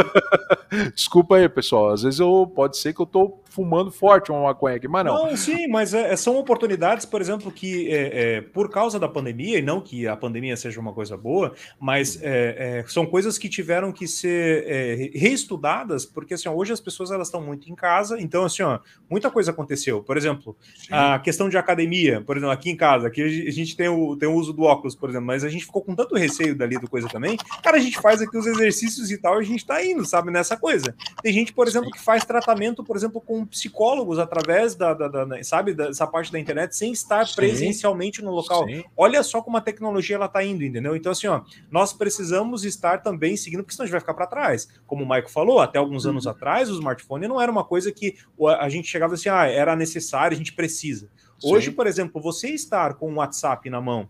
Desculpa aí, pessoal. Às vezes eu pode ser que eu estou fumando forte uma maconha aqui, mas não. Não, sim, mas é, são oportunidades, por exemplo, que é, é, por causa da pandemia, e não que a pandemia seja uma coisa boa, mas é, é, são coisas que tiveram que ser é, reestudadas, porque assim, ó, hoje as pessoas elas estão muito em casa, então assim, ó, muita coisa aconteceu. Por exemplo, sim. a questão de academia, por exemplo, aqui em casa, aqui a gente tem o, tem o uso do óculos, por exemplo, mas a gente ficou com tanto receio dali do coisa também, cara, a gente gente faz aqui os exercícios e tal, a gente tá indo, sabe, nessa coisa. Tem gente, por exemplo, que faz tratamento, por exemplo, com psicólogos através da, da, da sabe, dessa parte da internet, sem estar Sim. presencialmente no local. Sim. Olha só como a tecnologia ela tá indo, entendeu? Então, assim, ó, nós precisamos estar também seguindo, porque senão a gente vai ficar para trás. Como o Maico falou, até alguns anos uhum. atrás, o smartphone não era uma coisa que a gente chegava assim, ah, era necessário, a gente precisa. Hoje, Sim. por exemplo, você estar com o WhatsApp na mão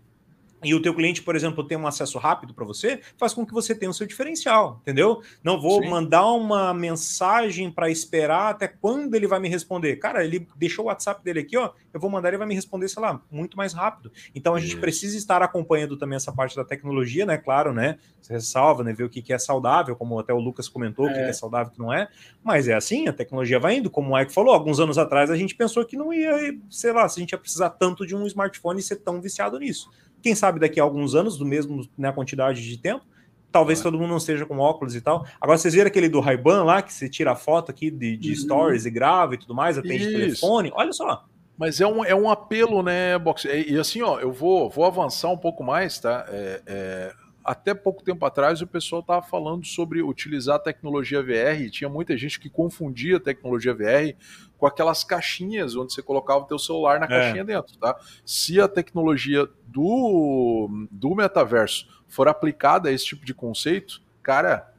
e o teu cliente, por exemplo, tem um acesso rápido para você, faz com que você tenha o seu diferencial, entendeu? Não vou Sim. mandar uma mensagem para esperar até quando ele vai me responder. Cara, ele deixou o WhatsApp dele aqui, ó, eu vou mandar ele vai me responder, sei lá, muito mais rápido. Então a gente precisa estar acompanhando também essa parte da tecnologia, né? Claro, né? Você ressalva, né? Ver o que é saudável, como até o Lucas comentou, é. o que é saudável e o que não é. Mas é assim, a tecnologia vai indo, como o Mike falou, alguns anos atrás a gente pensou que não ia, sei lá, se a gente ia precisar tanto de um smartphone e ser tão viciado nisso. Quem sabe daqui a alguns anos, do mesmo né, quantidade de tempo, talvez é. todo mundo não esteja com óculos e tal. Agora, vocês viram aquele do Ray-Ban lá, que você tira a foto aqui de, de uhum. stories e grava e tudo mais, atende Isso. telefone? Olha só. Mas é um, é um apelo, né, Box? E, e, assim, ó, eu vou, vou avançar um pouco mais, tá? É, é, até pouco tempo atrás o pessoal estava falando sobre utilizar a tecnologia VR e tinha muita gente que confundia a tecnologia VR com aquelas caixinhas onde você colocava o teu celular na é. caixinha dentro, tá? Se a tecnologia do, do metaverso for aplicada a esse tipo de conceito, cara,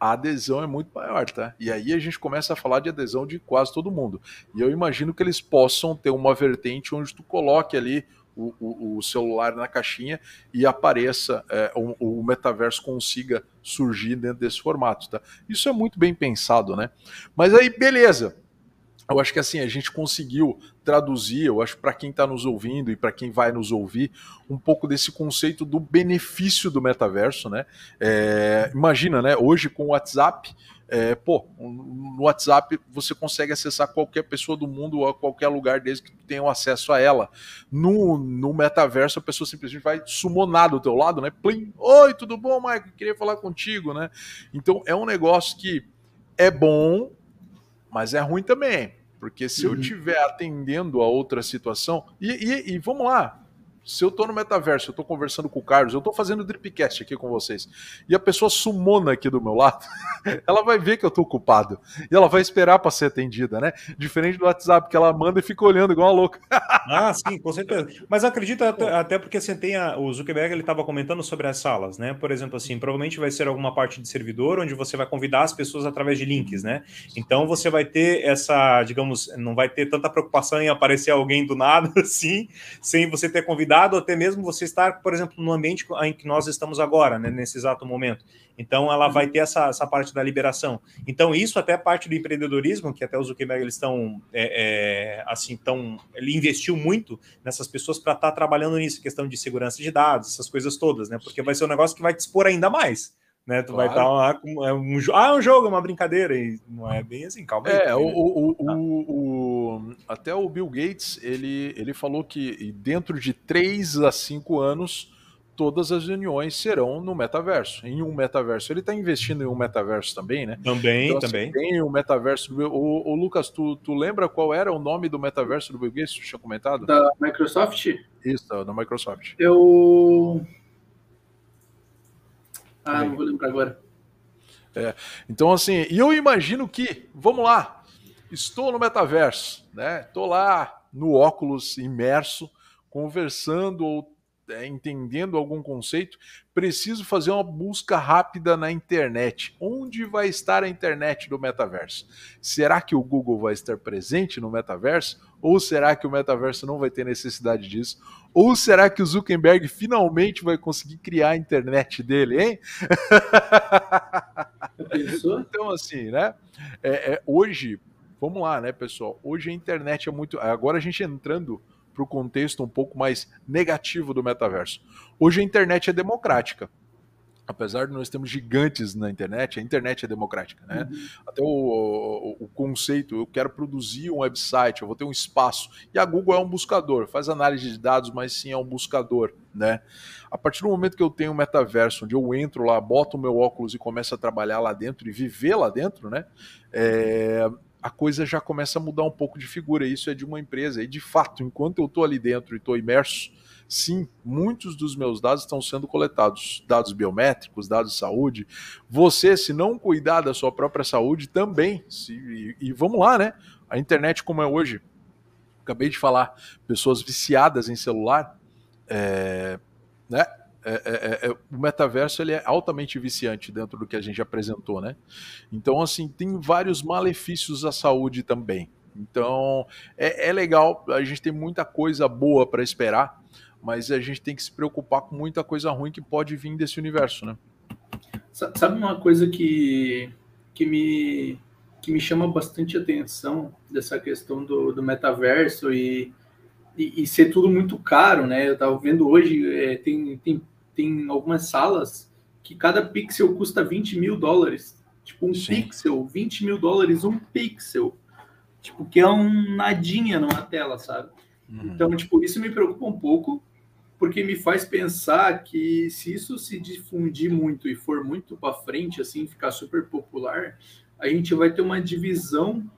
a adesão é muito maior, tá? E aí a gente começa a falar de adesão de quase todo mundo. E eu imagino que eles possam ter uma vertente onde tu coloque ali o, o, celular na caixinha e apareça, é, o, o, metaverso consiga surgir dentro desse formato. Tá? Isso é muito bem pensado, né? Mas aí, beleza. Eu acho que assim, a gente conseguiu traduzir, eu acho, para quem está nos ouvindo e para quem vai nos ouvir, um pouco desse conceito do benefício do metaverso, né? É, imagina, né? Hoje com o WhatsApp, é, pô, no WhatsApp você consegue acessar qualquer pessoa do mundo a qualquer lugar desde que tenham acesso a ela. No, no metaverso, a pessoa simplesmente vai sumonar do teu lado, né? Plim! Oi, tudo bom, Michael? Queria falar contigo, né? Então é um negócio que é bom, mas é ruim também. Porque se uhum. eu estiver atendendo a outra situação. E, e, e vamos lá, se eu tô no metaverso, eu tô conversando com o Carlos, eu tô fazendo dripcast aqui com vocês, e a pessoa sumona aqui do meu lado, ela vai ver que eu tô ocupado. E ela vai esperar para ser atendida, né? Diferente do WhatsApp, que ela manda e fica olhando igual uma louca. ah, sim, com certeza. Mas acredito até, até porque assim, tem a, o Zuckerberg ele estava comentando sobre as salas, né? Por exemplo, assim, provavelmente vai ser alguma parte de servidor onde você vai convidar as pessoas através de links, né? Então você vai ter essa, digamos, não vai ter tanta preocupação em aparecer alguém do nada, assim, sem você ter convidado até mesmo você estar, por exemplo, no ambiente em que nós estamos agora, né, nesse exato momento. Então, ela vai ter essa, essa parte da liberação. Então, isso até parte do empreendedorismo, que até os Zuckerberg eles estão, é, é, assim, tão, ele investiu muito nessas pessoas para estar tá trabalhando nisso, questão de segurança de dados, essas coisas todas, né? Porque vai ser um negócio que vai te expor ainda mais. Né, tu claro. vai estar lá com é um, ah, é um jogo, é uma brincadeira, e não é bem assim, calma aí. É, o, o, o, o, até o Bill Gates, ele, ele falou que dentro de 3 a 5 anos todas as reuniões serão no metaverso, em um metaverso. Ele está investindo em um metaverso também, né? Também, então, assim, também. Tem um metaverso. O, o Lucas, tu, tu lembra qual era o nome do metaverso do Bill Gates? Tu tinha comentado? Da Microsoft? Isso, da Microsoft. Eu. Ah, não vou lembrar agora. É, então, assim, e eu imagino que, vamos lá, estou no metaverso, né? Estou lá no óculos imerso, conversando ou é, entendendo algum conceito, preciso fazer uma busca rápida na internet. Onde vai estar a internet do metaverso? Será que o Google vai estar presente no metaverso? Ou será que o metaverso não vai ter necessidade disso? Ou será que o Zuckerberg finalmente vai conseguir criar a internet dele, hein? então, assim, né? É, é, hoje, vamos lá, né, pessoal? Hoje a internet é muito. Agora a gente entrando para o contexto um pouco mais negativo do metaverso. Hoje a internet é democrática. Apesar de nós termos gigantes na internet, a internet é democrática, né? Uhum. Até o, o, o, conceito, eu quero produzir um website, eu vou ter um espaço. E a Google é um buscador, faz análise de dados, mas sim é um buscador, né? A partir do momento que eu tenho um metaverso, onde eu entro lá, boto o meu óculos e começo a trabalhar lá dentro e viver lá dentro, né? É, a coisa já começa a mudar um pouco de figura. Isso é de uma empresa. E de fato, enquanto eu estou ali dentro e estou imerso, sim, muitos dos meus dados estão sendo coletados, dados biométricos, dados de saúde. Você, se não cuidar da sua própria saúde, também. Se, e, e vamos lá, né? A internet como é hoje, acabei de falar, pessoas viciadas em celular, é, né? É, é, é, é, o metaverso ele é altamente viciante dentro do que a gente apresentou, né? Então, assim, tem vários malefícios à saúde também. Então, é, é legal, a gente tem muita coisa boa para esperar, mas a gente tem que se preocupar com muita coisa ruim que pode vir desse universo, né? Sabe uma coisa que, que, me, que me chama bastante atenção dessa questão do, do metaverso e, e, e, ser tudo muito caro, né? Eu estava vendo hoje, é, tem, tem tem algumas salas que cada pixel custa 20 mil dólares. Tipo, um Sim. pixel, 20 mil dólares, um pixel. Tipo, que é um nadinha numa tela, sabe? Uhum. Então, tipo, isso me preocupa um pouco, porque me faz pensar que se isso se difundir muito e for muito para frente, assim, ficar super popular, a gente vai ter uma divisão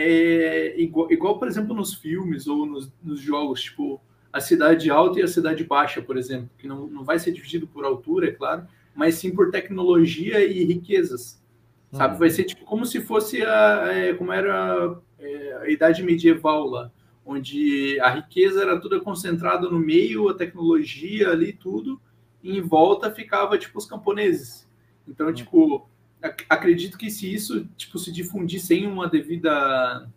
é, igual, igual, por exemplo, nos filmes ou nos, nos jogos, tipo, a cidade alta e a cidade baixa, por exemplo, que não, não vai ser dividido por altura, é claro, mas sim por tecnologia e riquezas. Sabe? Uhum. Vai ser tipo como se fosse a, é, como era é, a idade medieval lá, onde a riqueza era toda concentrada no meio, a tecnologia ali, tudo, e em volta ficava tipo os camponeses. Então, uhum. tipo, acredito que se isso tipo se difundir sem uma devida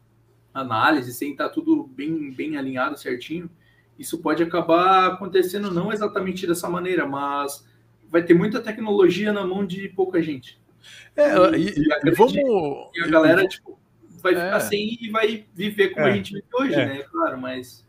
análise, sem estar tá tudo bem bem alinhado certinho, isso pode acabar acontecendo não exatamente dessa maneira, mas vai ter muita tecnologia na mão de pouca gente. É, e, e, vamos. E a galera, tipo, vai ficar é. sem e vai viver como é. a gente vive hoje, é. né? Claro, mas.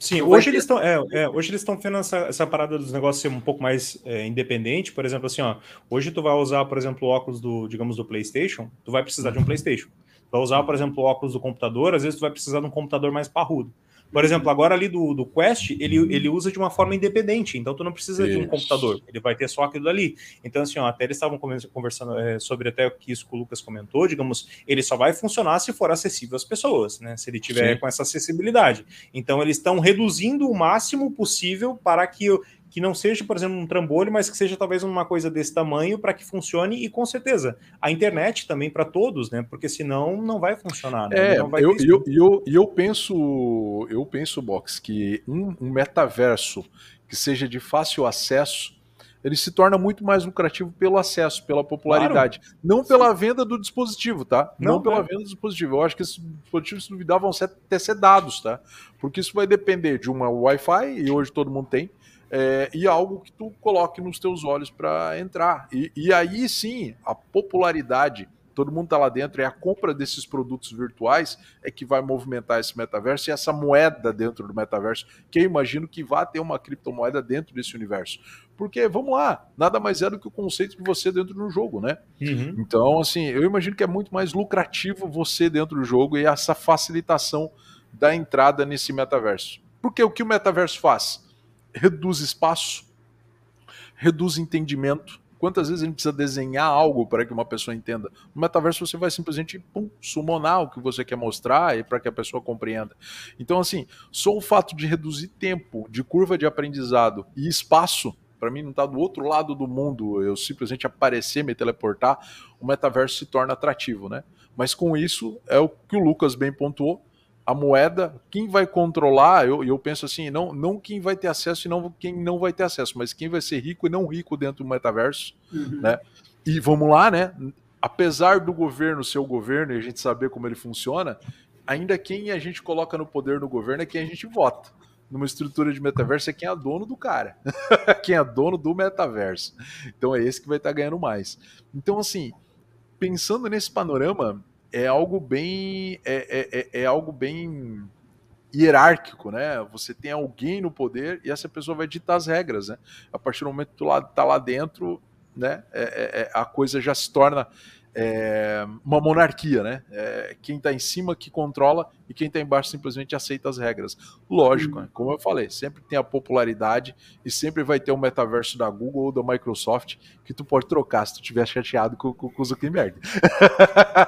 Sim, hoje eles estão é, é, hoje eles estão vendo essa, essa parada dos negócios ser um pouco mais é, independente. Por exemplo, assim, ó, hoje tu vai usar, por exemplo, o óculos do, digamos, do PlayStation, tu vai precisar de um PlayStation. Tu vai usar, por exemplo, o óculos do computador, às vezes tu vai precisar de um computador mais parrudo. Por exemplo, agora ali do, do Quest, ele, ele usa de uma forma independente, então tu não precisa Isso. de um computador, ele vai ter só aquilo ali. Então, assim, ó, até eles estavam conversando é, sobre até o que isso que o Lucas comentou, digamos, ele só vai funcionar se for acessível às pessoas, né? Se ele tiver Sim. com essa acessibilidade. Então, eles estão reduzindo o máximo possível para que que não seja, por exemplo, um trambolho, mas que seja talvez uma coisa desse tamanho para que funcione e com certeza a internet também para todos, né? Porque senão não vai funcionar. Né? É, eu, eu, eu, eu, penso, eu penso, Box, que um, um metaverso que seja de fácil acesso ele se torna muito mais lucrativo pelo acesso, pela popularidade. Claro. Não pela venda do dispositivo, tá? Não, não pela é. venda do dispositivo. Eu acho que esses dispositivos, se duvidar, vão ser, até ser dados, tá? Porque isso vai depender de uma Wi-Fi, e hoje todo mundo tem, é, e algo que tu coloque nos teus olhos para entrar. E, e aí sim, a popularidade todo mundo está lá dentro, e a compra desses produtos virtuais é que vai movimentar esse metaverso e essa moeda dentro do metaverso, que eu imagino que vai ter uma criptomoeda dentro desse universo. Porque, vamos lá, nada mais é do que o conceito de você dentro do jogo, né? Uhum. Então, assim, eu imagino que é muito mais lucrativo você dentro do jogo e essa facilitação da entrada nesse metaverso. Porque o que o metaverso faz? Reduz espaço, reduz entendimento, Quantas vezes a gente precisa desenhar algo para que uma pessoa entenda? No metaverso você vai simplesmente pum, summonar o que você quer mostrar e para que a pessoa compreenda. Então, assim, só o fato de reduzir tempo, de curva de aprendizado e espaço para mim não está do outro lado do mundo, eu simplesmente aparecer, me teleportar, o metaverso se torna atrativo, né? Mas com isso, é o que o Lucas bem pontuou, a moeda, quem vai controlar, eu, eu penso assim, não, não quem vai ter acesso e não quem não vai ter acesso, mas quem vai ser rico e não rico dentro do metaverso, uhum. né? E vamos lá, né? Apesar do governo ser o governo e a gente saber como ele funciona, ainda quem a gente coloca no poder no governo é quem a gente vota. Numa estrutura de metaverso é quem é dono do cara, quem é dono do metaverso. Então é esse que vai estar tá ganhando mais. Então, assim, pensando nesse panorama, é algo bem é, é, é, é, algo bem hierárquico, né? Você tem alguém no poder e essa pessoa vai ditar as regras, né? A partir do momento que tu lá, tá lá dentro, né? É, é, é a coisa já se torna é, uma monarquia, né? É, quem está em cima que controla e quem está embaixo simplesmente aceita as regras. Lógico, uhum. né? como eu falei, sempre tem a popularidade e sempre vai ter o um metaverso da Google ou da Microsoft que tu pode trocar se tu estiver chateado com, com, com o Zuckerberg.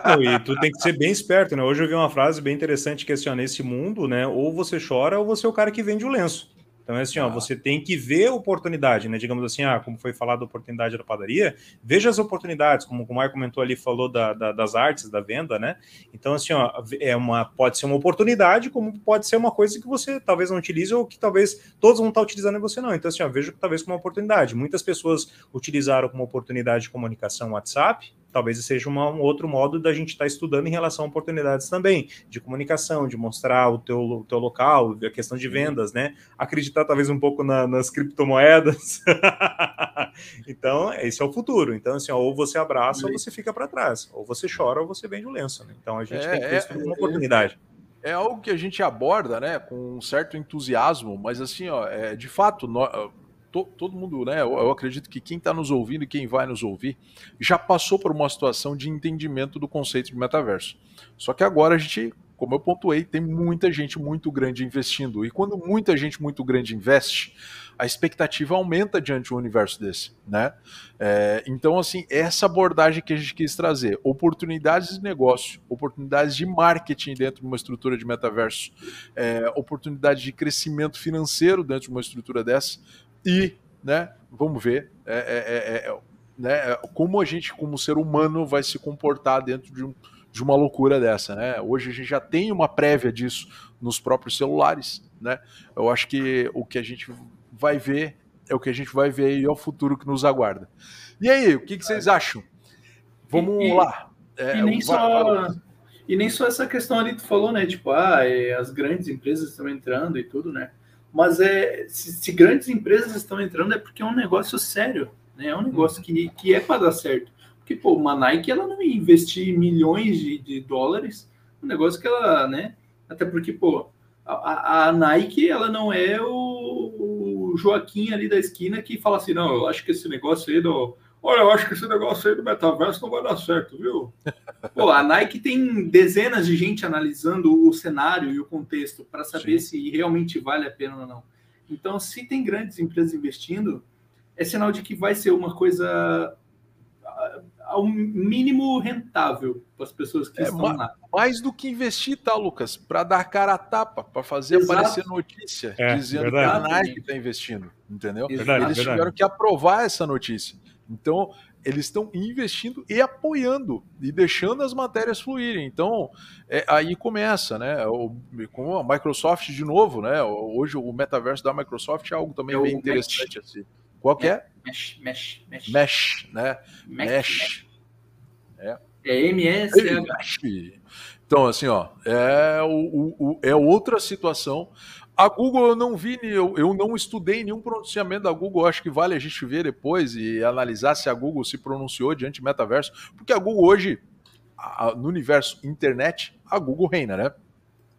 Não, e tu tem que ser bem esperto, né? Hoje eu vi uma frase bem interessante que é assim, ó, nesse mundo, né? Ou você chora ou você é o cara que vende o lenço. Então é assim, ó, ah. você tem que ver a oportunidade, né? Digamos assim, ah, como foi falado a oportunidade da padaria, veja as oportunidades, como o Maio comentou ali, falou da, da, das artes, da venda, né? Então, assim, ó, é uma, pode ser uma oportunidade, como pode ser uma coisa que você talvez não utilize ou que talvez todos vão estar utilizando e você não. Então, assim, ó, veja talvez como uma oportunidade. Muitas pessoas utilizaram como oportunidade de comunicação WhatsApp, talvez seja uma, um outro modo da gente estar tá estudando em relação a oportunidades também, de comunicação, de mostrar o teu, o teu local, a questão de vendas, né? Acreditar talvez um pouco na, nas criptomoedas. então, esse é o futuro. Então, assim, ó, ou você abraça ou você fica para trás, ou você chora ou você vende o lenço. Né? Então, a gente é, tem que ter isso como uma é, oportunidade. É, é algo que a gente aborda, né, com um certo entusiasmo, mas assim, ó, é, de fato, to, todo mundo, né? Eu, eu acredito que quem está nos ouvindo e quem vai nos ouvir já passou por uma situação de entendimento do conceito de metaverso. Só que agora a gente, como eu pontuei, tem muita gente muito grande investindo. E quando muita gente muito grande investe, a expectativa aumenta diante de um universo desse, né? É, então, assim, essa abordagem que a gente quis trazer, oportunidades de negócio, oportunidades de marketing dentro de uma estrutura de metaverso, é, oportunidade de crescimento financeiro dentro de uma estrutura dessa, e, né, vamos ver é, é, é, é né, como a gente, como ser humano, vai se comportar dentro de, um, de uma loucura dessa. Né? Hoje a gente já tem uma prévia disso nos próprios celulares. Né? Eu acho que o que a gente vai ver é o que a gente vai ver e é o futuro que nos aguarda. E aí, o que, que vocês acham? Vamos e, lá. É, e, nem só, e nem só essa questão ali que tu falou, né? Tipo, ah, as grandes empresas estão entrando e tudo, né? Mas é, se, se, grandes empresas estão entrando é porque é um negócio sério, né? É um negócio que, que é para dar certo. Porque, pô, uma Nike, ela não ia investir milhões de, de dólares no negócio que ela, né? Até porque, pô, a, a Nike, ela não é o, o, Joaquim ali da esquina que fala assim, não, eu acho que esse negócio aí do Olha, eu acho que esse negócio aí do metaverso não vai dar certo, viu? Pô, a Nike tem dezenas de gente analisando o cenário e o contexto para saber Sim. se realmente vale a pena ou não. Então, se tem grandes empresas investindo, é sinal de que vai ser uma coisa ao mínimo rentável para as pessoas que é, estão lá. Mais do que investir, tá, Lucas? Para dar cara a tapa, para fazer Exato. aparecer notícia é, dizendo verdade. que a Nike está investindo, entendeu? Verdade, Eles verdade. tiveram que aprovar essa notícia. Então, eles estão investindo e apoiando e deixando as matérias fluírem. Então, é, aí começa, né? O, com a Microsoft de novo, né? Hoje o metaverso da Microsoft é algo também é bem interessante assim. Qual que é? Mesh, mesh, mesh. Mesh, né? Mesh. mesh. É. É MS. Então, assim, ó, é, o, o, é outra situação. A Google eu não vi, eu, eu não estudei nenhum pronunciamento da Google. Acho que vale a gente ver depois e analisar se a Google se pronunciou diante do metaverso, porque a Google hoje, a, no universo internet, a Google reina, né?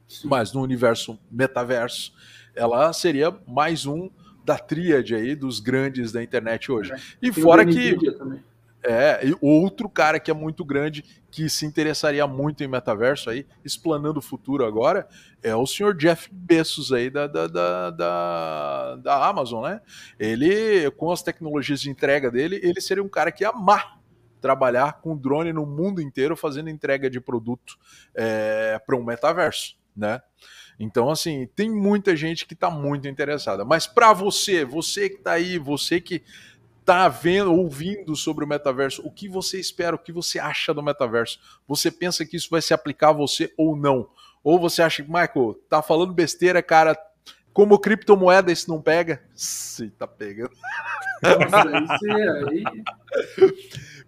Sim. Mas no universo metaverso, ela seria mais um da tríade aí dos grandes da internet hoje. É. E Tem fora que. Também. É, e outro cara que é muito grande, que se interessaria muito em metaverso aí, explanando o futuro agora, é o senhor Jeff Bezos aí da, da, da, da, da Amazon, né? Ele, com as tecnologias de entrega dele, ele seria um cara que ia amar trabalhar com drone no mundo inteiro fazendo entrega de produto é, para um metaverso, né? Então, assim, tem muita gente que está muito interessada. Mas para você, você que está aí, você que está vendo, ouvindo sobre o metaverso, o que você espera, o que você acha do metaverso? Você pensa que isso vai se aplicar a você ou não? Ou você acha que, Michael, tá falando besteira, cara, como criptomoeda isso não pega? Sim, tá pegando. Nossa, aí.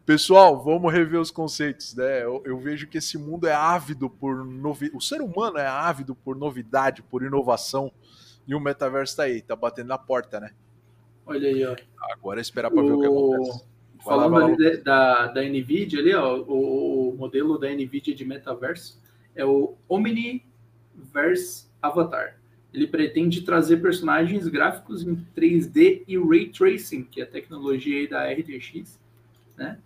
Pessoal, vamos rever os conceitos, né? Eu, eu, vejo que esse mundo é ávido por novidade. O ser humano é ávido por novidade, por inovação. E o metaverso está aí, tá batendo na porta, né? Olha aí, ó. Agora é esperar para o... ver o que acontece. Falando lá, ali da, da NVIDIA ali, ó, o, o, modelo da NVIDIA de metaverso é o Omniverse Avatar. Ele pretende trazer personagens gráficos em 3D e Ray Tracing, que é a tecnologia aí da RTX, né?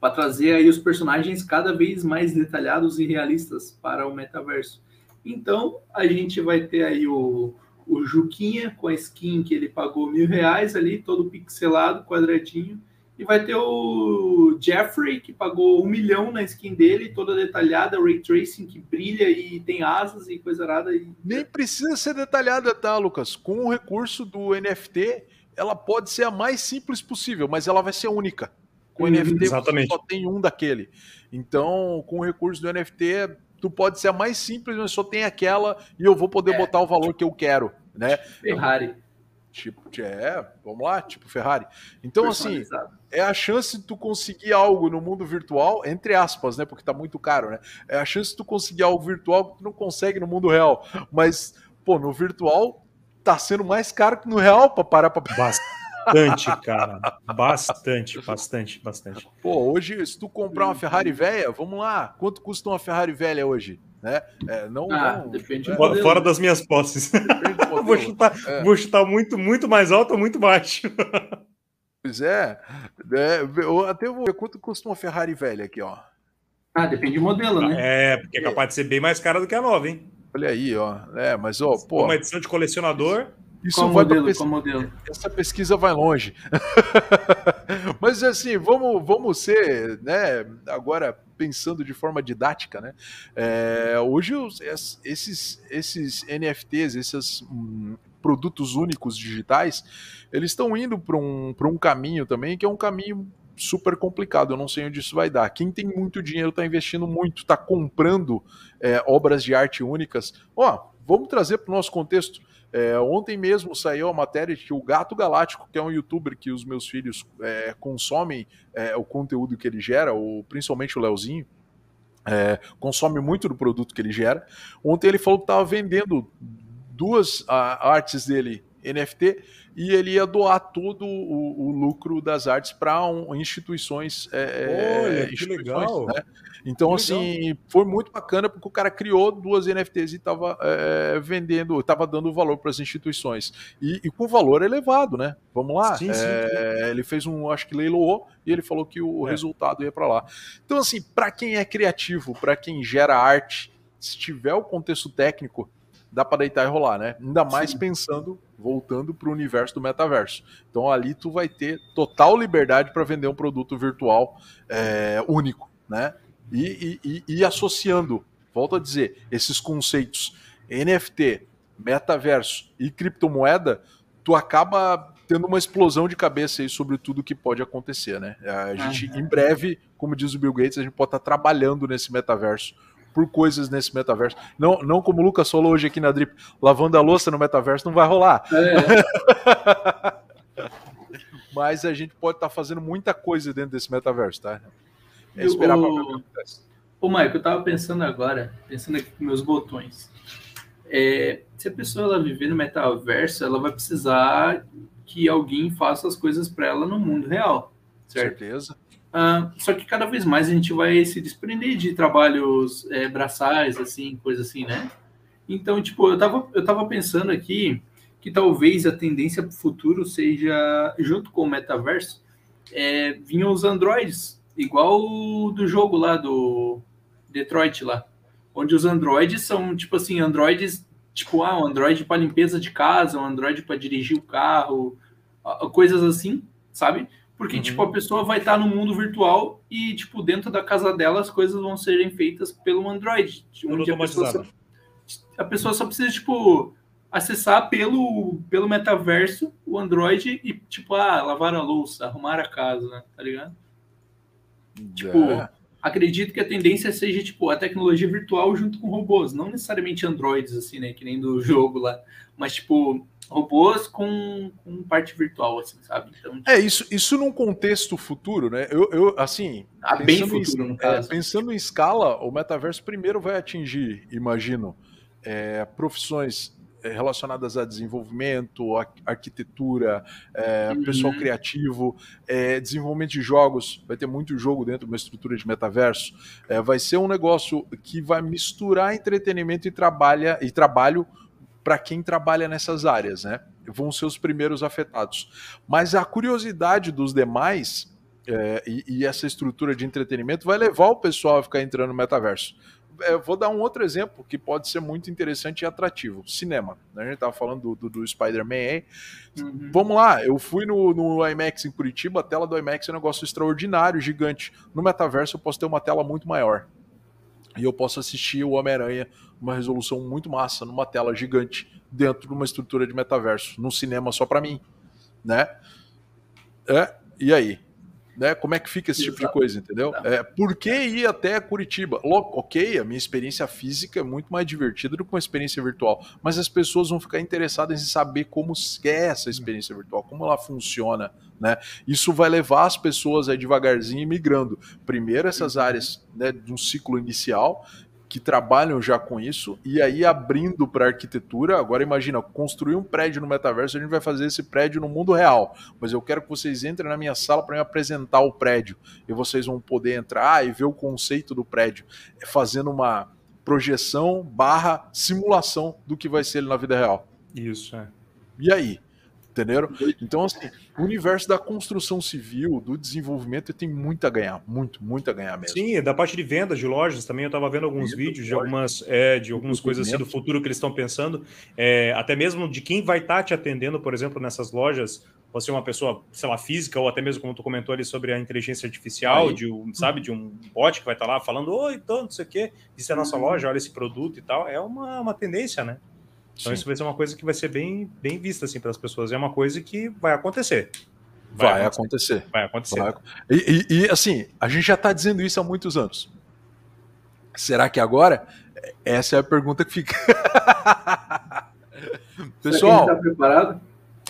Para trazer aí os personagens cada vez mais detalhados e realistas para o metaverso. Então, a gente vai ter aí o, o Juquinha com a skin que ele pagou mil reais ali, todo pixelado, quadradinho. E vai ter o Jeffrey, que pagou um milhão na skin dele, toda detalhada, ray tracing, que brilha e tem asas e coisa arada. E... Nem precisa ser detalhada, tá, Lucas? Com o recurso do NFT, ela pode ser a mais simples possível, mas ela vai ser única. Com o NFT Exatamente. só tem um daquele. Então, com o recurso do NFT, tu pode ser a mais simples, mas só tem aquela e eu vou poder é. botar o valor que eu quero, né? Ferrari. Tipo, é, vamos lá, tipo Ferrari. Então, assim, é a chance de tu conseguir algo no mundo virtual, entre aspas, né? Porque tá muito caro, né? É a chance de tu conseguir algo virtual que tu não consegue no mundo real. Mas, pô, no virtual tá sendo mais caro que no real pra parar pra. Bastante, cara. Bastante, bastante, bastante. Pô, hoje, se tu comprar uma Ferrari velha, vamos lá. Quanto custa uma Ferrari velha hoje? Né? É, não, ah, não, depende é, fora, fora, das minhas posses. vou, chutar, é. vou chutar muito, muito mais alto ou muito baixo. Pois é. é eu até vou ver quanto custa uma Ferrari velha aqui, ó. Ah, depende do modelo, né? É, porque é capaz de ser bem mais cara do que a nova, hein? Olha aí, ó. É, mas, ó, pô. Uma edição de colecionador. Isso qual vai modelo, modelo? Essa pesquisa vai longe. Mas assim, vamos, vamos ser, né? Agora pensando de forma didática, né? É, hoje os, esses, esses NFTs, esses hum, produtos únicos digitais, eles estão indo para um, um caminho também que é um caminho super complicado. Eu não sei onde isso vai dar. Quem tem muito dinheiro está investindo muito, está comprando é, obras de arte únicas. Ó, vamos trazer para o nosso contexto. É, ontem mesmo saiu a matéria de que o Gato Galáctico, que é um youtuber que os meus filhos é, consomem é, o conteúdo que ele gera, o, principalmente o Leozinho, é, consome muito do produto que ele gera. Ontem ele falou que estava vendendo duas a, artes dele NFT e ele ia doar todo o, o lucro das artes para um, instituições. É, Olha, instituições, que legal! Né? Então, que assim, legal. foi muito bacana porque o cara criou duas NFTs e estava é, vendendo, estava dando valor para as instituições. E, e, com valor elevado, né? Vamos lá. Sim, sim, é, ele fez um, acho que leiloou, e ele falou que o é. resultado ia para lá. Então, assim, para quem é criativo, para quem gera arte, se tiver o contexto técnico, dá para deitar e rolar, né? Ainda mais Sim. pensando, voltando para o universo do metaverso. Então ali tu vai ter total liberdade para vender um produto virtual é, único, né? E, e, e, associando, volto a dizer, esses conceitos NFT, metaverso e criptomoeda, tu acaba tendo uma explosão de cabeça aí sobre tudo que pode acontecer, né? A gente, em breve, como diz o Bill Gates, a gente pode estar trabalhando nesse metaverso por coisas nesse metaverso. Não, não como o Lucas falou hoje aqui na Drip, lavando a louça no metaverso não vai rolar. É. mas a gente pode estar tá fazendo muita coisa dentro desse metaverso, tá? É esperar o... para ver o que acontece. Ô, Maico, eu tava pensando agora, pensando aqui com meus botões. É, se a pessoa ela viver no metaverso, ela vai precisar que alguém faça as coisas para ela no mundo real, certo? Certeza. Uh, só que cada vez mais a gente vai se desprender de trabalhos é, braçais, assim, coisa assim, né? Então, tipo, eu tava, eu tava pensando aqui que talvez a tendência para o futuro seja, junto com o metaverso, é, vinham os androids, igual do jogo lá do Detroit lá, onde os androids são, tipo assim, androids, tipo, ah, um android para limpeza de casa, um android para dirigir o carro, coisas assim, sabe? Porque, uhum. tipo, a pessoa vai estar no mundo virtual e, tipo, dentro da casa dela as coisas vão serem feitas pelo Android. Onde a pessoa, só, a pessoa só precisa, tipo, acessar pelo, pelo metaverso o Android e, tipo, ah, lavar a louça, arrumar a casa, né? Tá ligado? É. Tipo, acredito que a tendência seja, tipo, a tecnologia virtual junto com robôs, não necessariamente androids, assim, né? Que nem do jogo lá. Mas, tipo, robôs com, com parte virtual, assim, sabe? Então, tipo... É, isso, isso num contexto futuro, né? Eu, eu assim. Ah, bem futuro, em, no caso. É, pensando em escala, o metaverso primeiro vai atingir, imagino, é, profissões é, relacionadas a desenvolvimento, a arquitetura, é, uhum. pessoal criativo, é, desenvolvimento de jogos. Vai ter muito jogo dentro de uma estrutura de metaverso. É, vai ser um negócio que vai misturar entretenimento e, trabalha, e trabalho para quem trabalha nessas áreas, né? Vão ser os primeiros afetados. Mas a curiosidade dos demais é, e, e, essa estrutura de entretenimento vai levar o pessoal a ficar entrando no metaverso. É, vou dar um outro exemplo que pode ser muito interessante e atrativo: cinema. Né? A gente estava falando do, do, do Spider-Man aí. Uhum. Vamos lá, eu fui no, no IMAX em Curitiba, a tela do IMAX é um negócio extraordinário, gigante. No metaverso eu posso ter uma tela muito maior. E eu posso assistir o Homem-Aranha uma resolução muito massa, numa tela gigante, dentro de uma estrutura de metaverso, num cinema só para mim, né? É, e aí? Né? Como é que fica esse Exato. tipo de coisa, entendeu? É, por que ir até Curitiba? Ok, a minha experiência física é muito mais divertida do que uma experiência virtual, mas as pessoas vão ficar interessadas em saber como é essa experiência virtual, como ela funciona, né? Isso vai levar as pessoas aí devagarzinho migrando. Primeiro essas uhum. áreas né, de um ciclo inicial que trabalham já com isso, e aí abrindo para arquitetura. Agora imagina, construir um prédio no metaverso, a gente vai fazer esse prédio no mundo real, mas eu quero que vocês entrem na minha sala para me apresentar o prédio, e vocês vão poder entrar e ver o conceito do prédio, é fazendo uma projeção barra simulação do que vai ser ele na vida real. Isso, é. E aí? Entenderam? Então, assim, o universo da construção civil, do desenvolvimento, tem muito a ganhar, muito, muito a ganhar mesmo. Sim, da parte de vendas de lojas também, eu estava vendo alguns vídeos de algumas, é, de algumas coisas assim do futuro que eles estão pensando, é, até mesmo de quem vai estar tá te atendendo, por exemplo, nessas lojas, você é uma pessoa, sei lá, física, ou até mesmo como tu comentou ali sobre a inteligência artificial, Aí. de um, sabe, de um bot que vai estar tá lá falando, oi, então, não sei o quê, isso é a nossa uhum. loja, olha esse produto e tal, é uma, uma tendência, né? Então Sim. isso vai ser uma coisa que vai ser bem, bem vista assim pelas pessoas. É uma coisa que vai acontecer. Vai, vai acontecer. acontecer. Vai acontecer. Vai... E, e, e, assim, a gente já está dizendo isso há muitos anos. Será que agora? Essa é a pergunta que fica. Pessoal, será que a gente está preparado?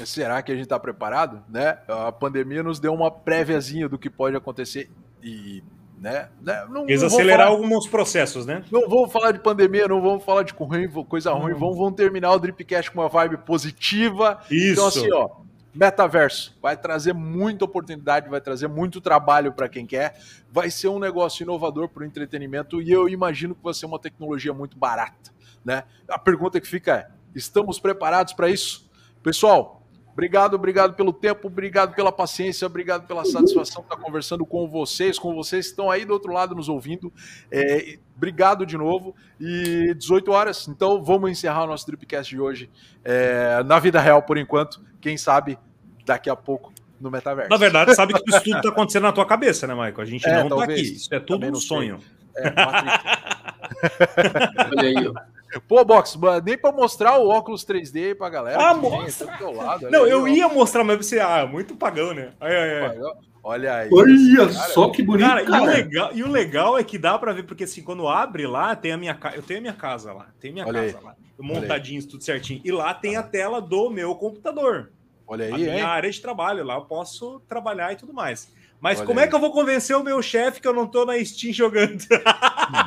Será que a gente está preparado? Né? A pandemia nos deu uma préviazinha do que pode acontecer e né? né? Não, Quis acelerar falar, alguns processos, né? Não vamos falar de pandemia, não vamos falar de coisa ruim, vamos, vamos terminar o Dripcast com uma vibe positiva. Isso. Então, assim, ó, metaverso vai trazer muita oportunidade, vai trazer muito trabalho para quem quer, vai ser um negócio inovador para o entretenimento e eu imagino que vai ser uma tecnologia muito barata, né? A pergunta que fica é: estamos preparados para isso? Pessoal, Obrigado, obrigado pelo tempo, obrigado pela paciência, obrigado pela satisfação de estar conversando com vocês, com vocês que estão aí do outro lado nos ouvindo. É, obrigado de novo. E 18 horas, então vamos encerrar o nosso Dripcast de hoje é, na vida real por enquanto. Quem sabe daqui a pouco no metaverso. Na verdade, sabe que isso tudo está acontecendo na tua cabeça, né, Michael? A gente é, não está aqui. Isso é tudo um sonho. É, Olha aí, ó. Pô, Box, nem pra mostrar o óculos 3D aí pra galera. Ah, mostra! Lado, não, eu ia mostrar, mas você, ah, muito pagão, né? Aí, aí, aí. Olha aí. Olha cara, só que bonito, cara, cara. E, o legal, e o legal é que dá pra ver, porque assim, quando abre lá, tem a minha casa. Eu tenho a minha casa lá. Tem a minha Olha casa aí. lá. Montadinho, tudo certinho. E lá tem a tela do meu computador. Olha aí, a minha hein? área de trabalho. Lá eu posso trabalhar e tudo mais. Mas Olha como é aí. é que eu vou convencer o meu chefe que eu não tô na Steam jogando?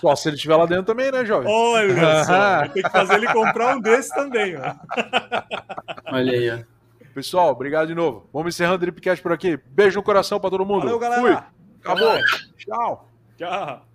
Só se ele estiver lá dentro também, né, jovem? Olha só, tem que fazer ele comprar um desses também. Ó. Olha aí, ó. Pessoal, obrigado de novo. Vamos encerrando o Dripcast por aqui. Beijo no coração para todo mundo. Valeu, galera. Fui. Acabou. Tchau. Tchau.